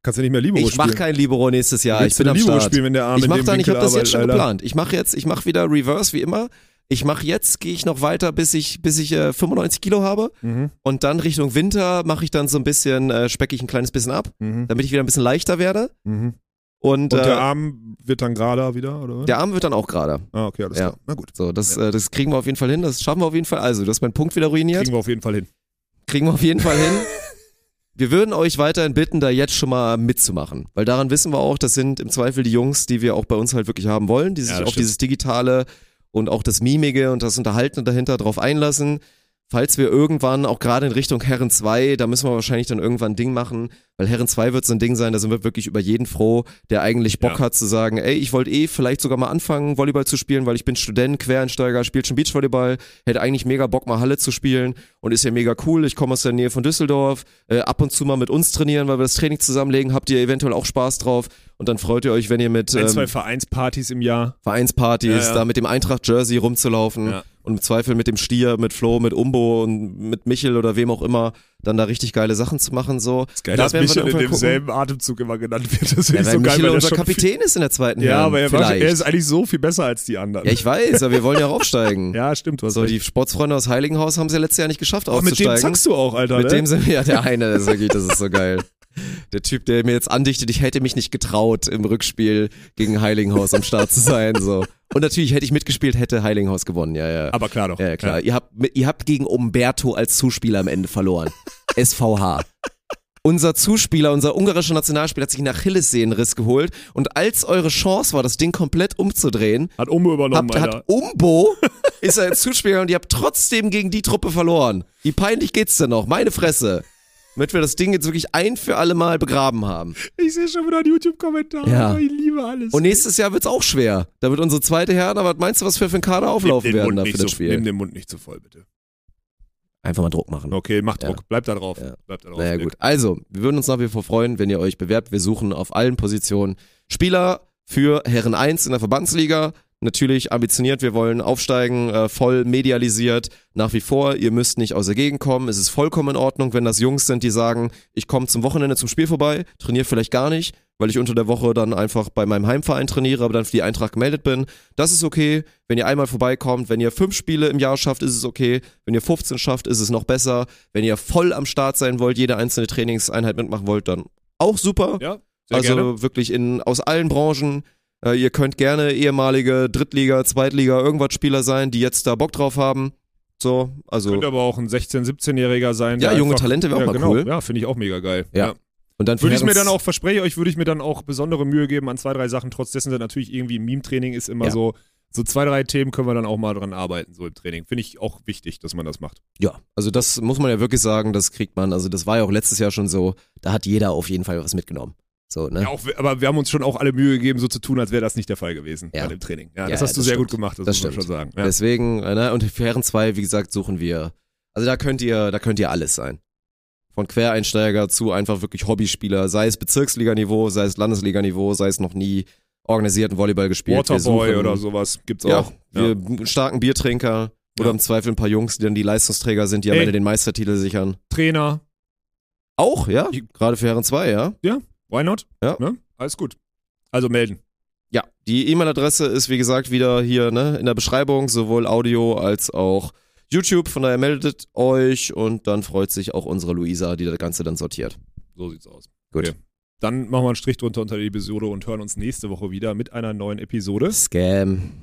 Kannst du nicht mehr Libero Ich spielen. mache kein Libero nächstes Jahr. Ich bin am Libero Start. spielen, wenn der Arm Ich in mach dem dann, ich Winkel habe das jetzt schon Alter. geplant. Ich mache jetzt, ich mache wieder Reverse wie immer. Ich mache jetzt, gehe ich noch weiter, bis ich, bis ich äh, 95 Kilo habe. Mhm. Und dann Richtung Winter mache ich dann so ein bisschen, äh, specke ich ein kleines bisschen ab, Mhm. damit ich wieder ein bisschen leichter werde. Mhm. Und, Und äh, der Arm wird dann gerader wieder, oder? der Arm wird dann auch gerade. Ah, okay, alles Ja. klar. Na gut. So, das, äh, das kriegen wir auf jeden Fall hin. Das schaffen wir auf jeden Fall. Also, du hast meinen Punkt wieder ruiniert. Kriegen wir auf jeden Fall hin. Kriegen wir auf jeden Fall hin. [laughs] Wir würden euch weiterhin bitten, da jetzt schon mal mitzumachen. Weil daran wissen wir auch, das sind im Zweifel die Jungs, die wir auch bei uns halt wirklich haben wollen, die sich Ja, auf stimmt. dieses Digitale und auch das Mimige und das Unterhalten dahinter drauf einlassen. Falls wir irgendwann auch gerade in Richtung Herren 2, da müssen wir wahrscheinlich dann irgendwann ein Ding machen, weil Herren 2 wird so ein Ding sein, da sind wir wirklich über jeden froh, der eigentlich Bock Ja. hat zu sagen, ey, ich wollte eh vielleicht sogar mal anfangen, Volleyball zu spielen, weil ich bin Student, Quereinsteiger, spielt schon Beachvolleyball, hätte eigentlich mega Bock mal Halle zu spielen und ist ja mega cool. Ich komme aus der Nähe von Düsseldorf, äh, ab und zu mal mit uns trainieren, weil wir das Training zusammenlegen, habt ihr eventuell auch Spaß drauf und dann freut ihr euch, wenn ihr mit Ein, ähm, zwei Vereinspartys im Jahr. Vereinspartys, Ja, ja. da mit dem Eintracht-Jersey rumzulaufen Ja. und im Zweifel mit dem Stier, mit Flo, mit Umbo und mit Michel oder wem auch immer, dann da richtig geile Sachen zu machen. So. Ist geil, Da dass Michel in demselben Atemzug immer genannt wird. Das Ja, ist so geil, Michel unser schon Kapitän ist in der zweiten ja, Herren, aber er, war, er ist eigentlich so viel besser als die anderen. ja, ich weiß, aber wir wollen ja auch aufsteigen. [laughs] Ja, stimmt. So, recht. die Sportsfreunde aus Heiligenhaus haben es ja letztes Jahr nicht geschafft Aber mit dem aufzusteigen. zackst du auch, Alter. Mit ne? dem sind wir, ja, der eine, das ist wirklich, das ist so geil. Der Typ, der mir jetzt andichtet, ich hätte mich nicht getraut, im Rückspiel gegen Heiligenhaus am Start zu sein, so. Und natürlich hätte ich mitgespielt, hätte Heiligenhaus gewonnen, ja, ja. aber klar doch. Ja, ja, klar. Ihr, habt, ihr habt gegen Umberto als Zuspieler am Ende verloren. SVH. Unser Zuspieler, unser ungarischer Nationalspieler hat sich einen Achillessehnenriss geholt und als eure Chance war, das Ding komplett umzudrehen, Hat Umbo übernommen, habt, Alter. hat Umbo, ist er als Zuspieler und ihr habt trotzdem gegen die Truppe verloren. Wie peinlich geht's denn noch? Meine Fresse. Damit wir das Ding jetzt wirklich ein für alle Mal begraben haben. Ich sehe schon wieder einen YouTube-Kommentar. Ja. Ich liebe alles. Und nächstes Jahr wird's auch schwer. Da wird unsere zweite Herren, aber was meinst du, was wir für ein Kader auflaufen werden Mund da für das so, Spiel? Nimm den Mund nicht zu voll, bitte. Einfach mal Druck machen. Okay, macht Ja. Druck. Bleibt da drauf. Ja. Bleibt da drauf. Naja Dirk. gut. Also, wir würden uns nach wie vor freuen, wenn ihr euch bewerbt. Wir suchen auf allen Positionen Spieler für Herren 1 in der Verbandsliga. Natürlich ambitioniert, wir wollen aufsteigen, äh, voll medialisiert. Nach wie vor, ihr müsst nicht aus der Gegend kommen. Es ist vollkommen in Ordnung, wenn das Jungs sind, die sagen, ich komme zum Wochenende zum Spiel vorbei, trainiere vielleicht gar nicht, weil ich unter der Woche dann einfach bei meinem Heimverein trainiere, aber dann für die Eintracht gemeldet bin. Das ist okay. Wenn ihr einmal vorbeikommt, wenn ihr fünf Spiele im Jahr schafft, ist es okay. Wenn ihr 15 schafft, ist es noch besser. Wenn ihr voll am Start sein wollt, jede einzelne Trainingseinheit mitmachen wollt, dann auch super. Ja, also gerne. wirklich in, aus allen Branchen. Äh, ihr könnt gerne ehemalige Drittliga, Zweitliga, irgendwas Spieler sein, die jetzt da Bock drauf haben. So, also. Könnte aber auch ein 16-, 17-Jähriger sein. Ja, junge einfach- Talente wäre auch ja, mal genau. cool. Ja, finde ich auch mega geil. Ja. Und dann Würde ich mir dann auch, verspreche ich euch, würde ich mir dann auch besondere Mühe geben an zwei, drei Sachen. Trotz dessen dass natürlich irgendwie Meme-Training ist immer Ja. so, so zwei, drei Themen können wir dann auch mal dran arbeiten, so im Training. Finde ich auch wichtig, dass man das macht. Ja, also das muss man ja wirklich sagen, das kriegt man. Also das war ja auch letztes Jahr schon so. Da hat jeder auf jeden Fall was mitgenommen. So, ne? Ja, auch, aber wir haben uns schon auch alle Mühe gegeben, so zu tun, als wäre das nicht der Fall gewesen Ja. bei dem Training. Ja, Ja, das ja, hast du das sehr stimmt. gut gemacht, das, Das muss man stimmt. schon sagen. Ja. Deswegen, äh, ne, und für Herren 2, wie gesagt, suchen wir. Also da könnt ihr, da könnt ihr alles sein. Von Quereinsteiger zu einfach wirklich Hobbyspieler, sei es Bezirksliganiveau, sei es Landesliganiveau, sei es noch nie organisierten Volleyball gespielt. Waterboy oder sowas gibt's Ja, auch. Ja. wir starken Biertrinker oder Ja. im Zweifel ein paar Jungs, die dann die Leistungsträger sind, die am Ey. Ende den Meistertitel sichern. Trainer, Auch, ja? Gerade für Herren 2, ja? Why not? Ja. Ne? Alles gut. Also melden. Ja, die E-Mail-Adresse ist wie gesagt wieder hier ne, in der Beschreibung, sowohl Audio als auch YouTube. Von daher meldet euch und dann freut sich auch unsere Luisa, die das Ganze dann sortiert. So sieht's aus. Gut. Okay. Dann machen wir einen Strich drunter unter die Episode und hören uns nächste Woche wieder mit einer neuen Episode. Scam.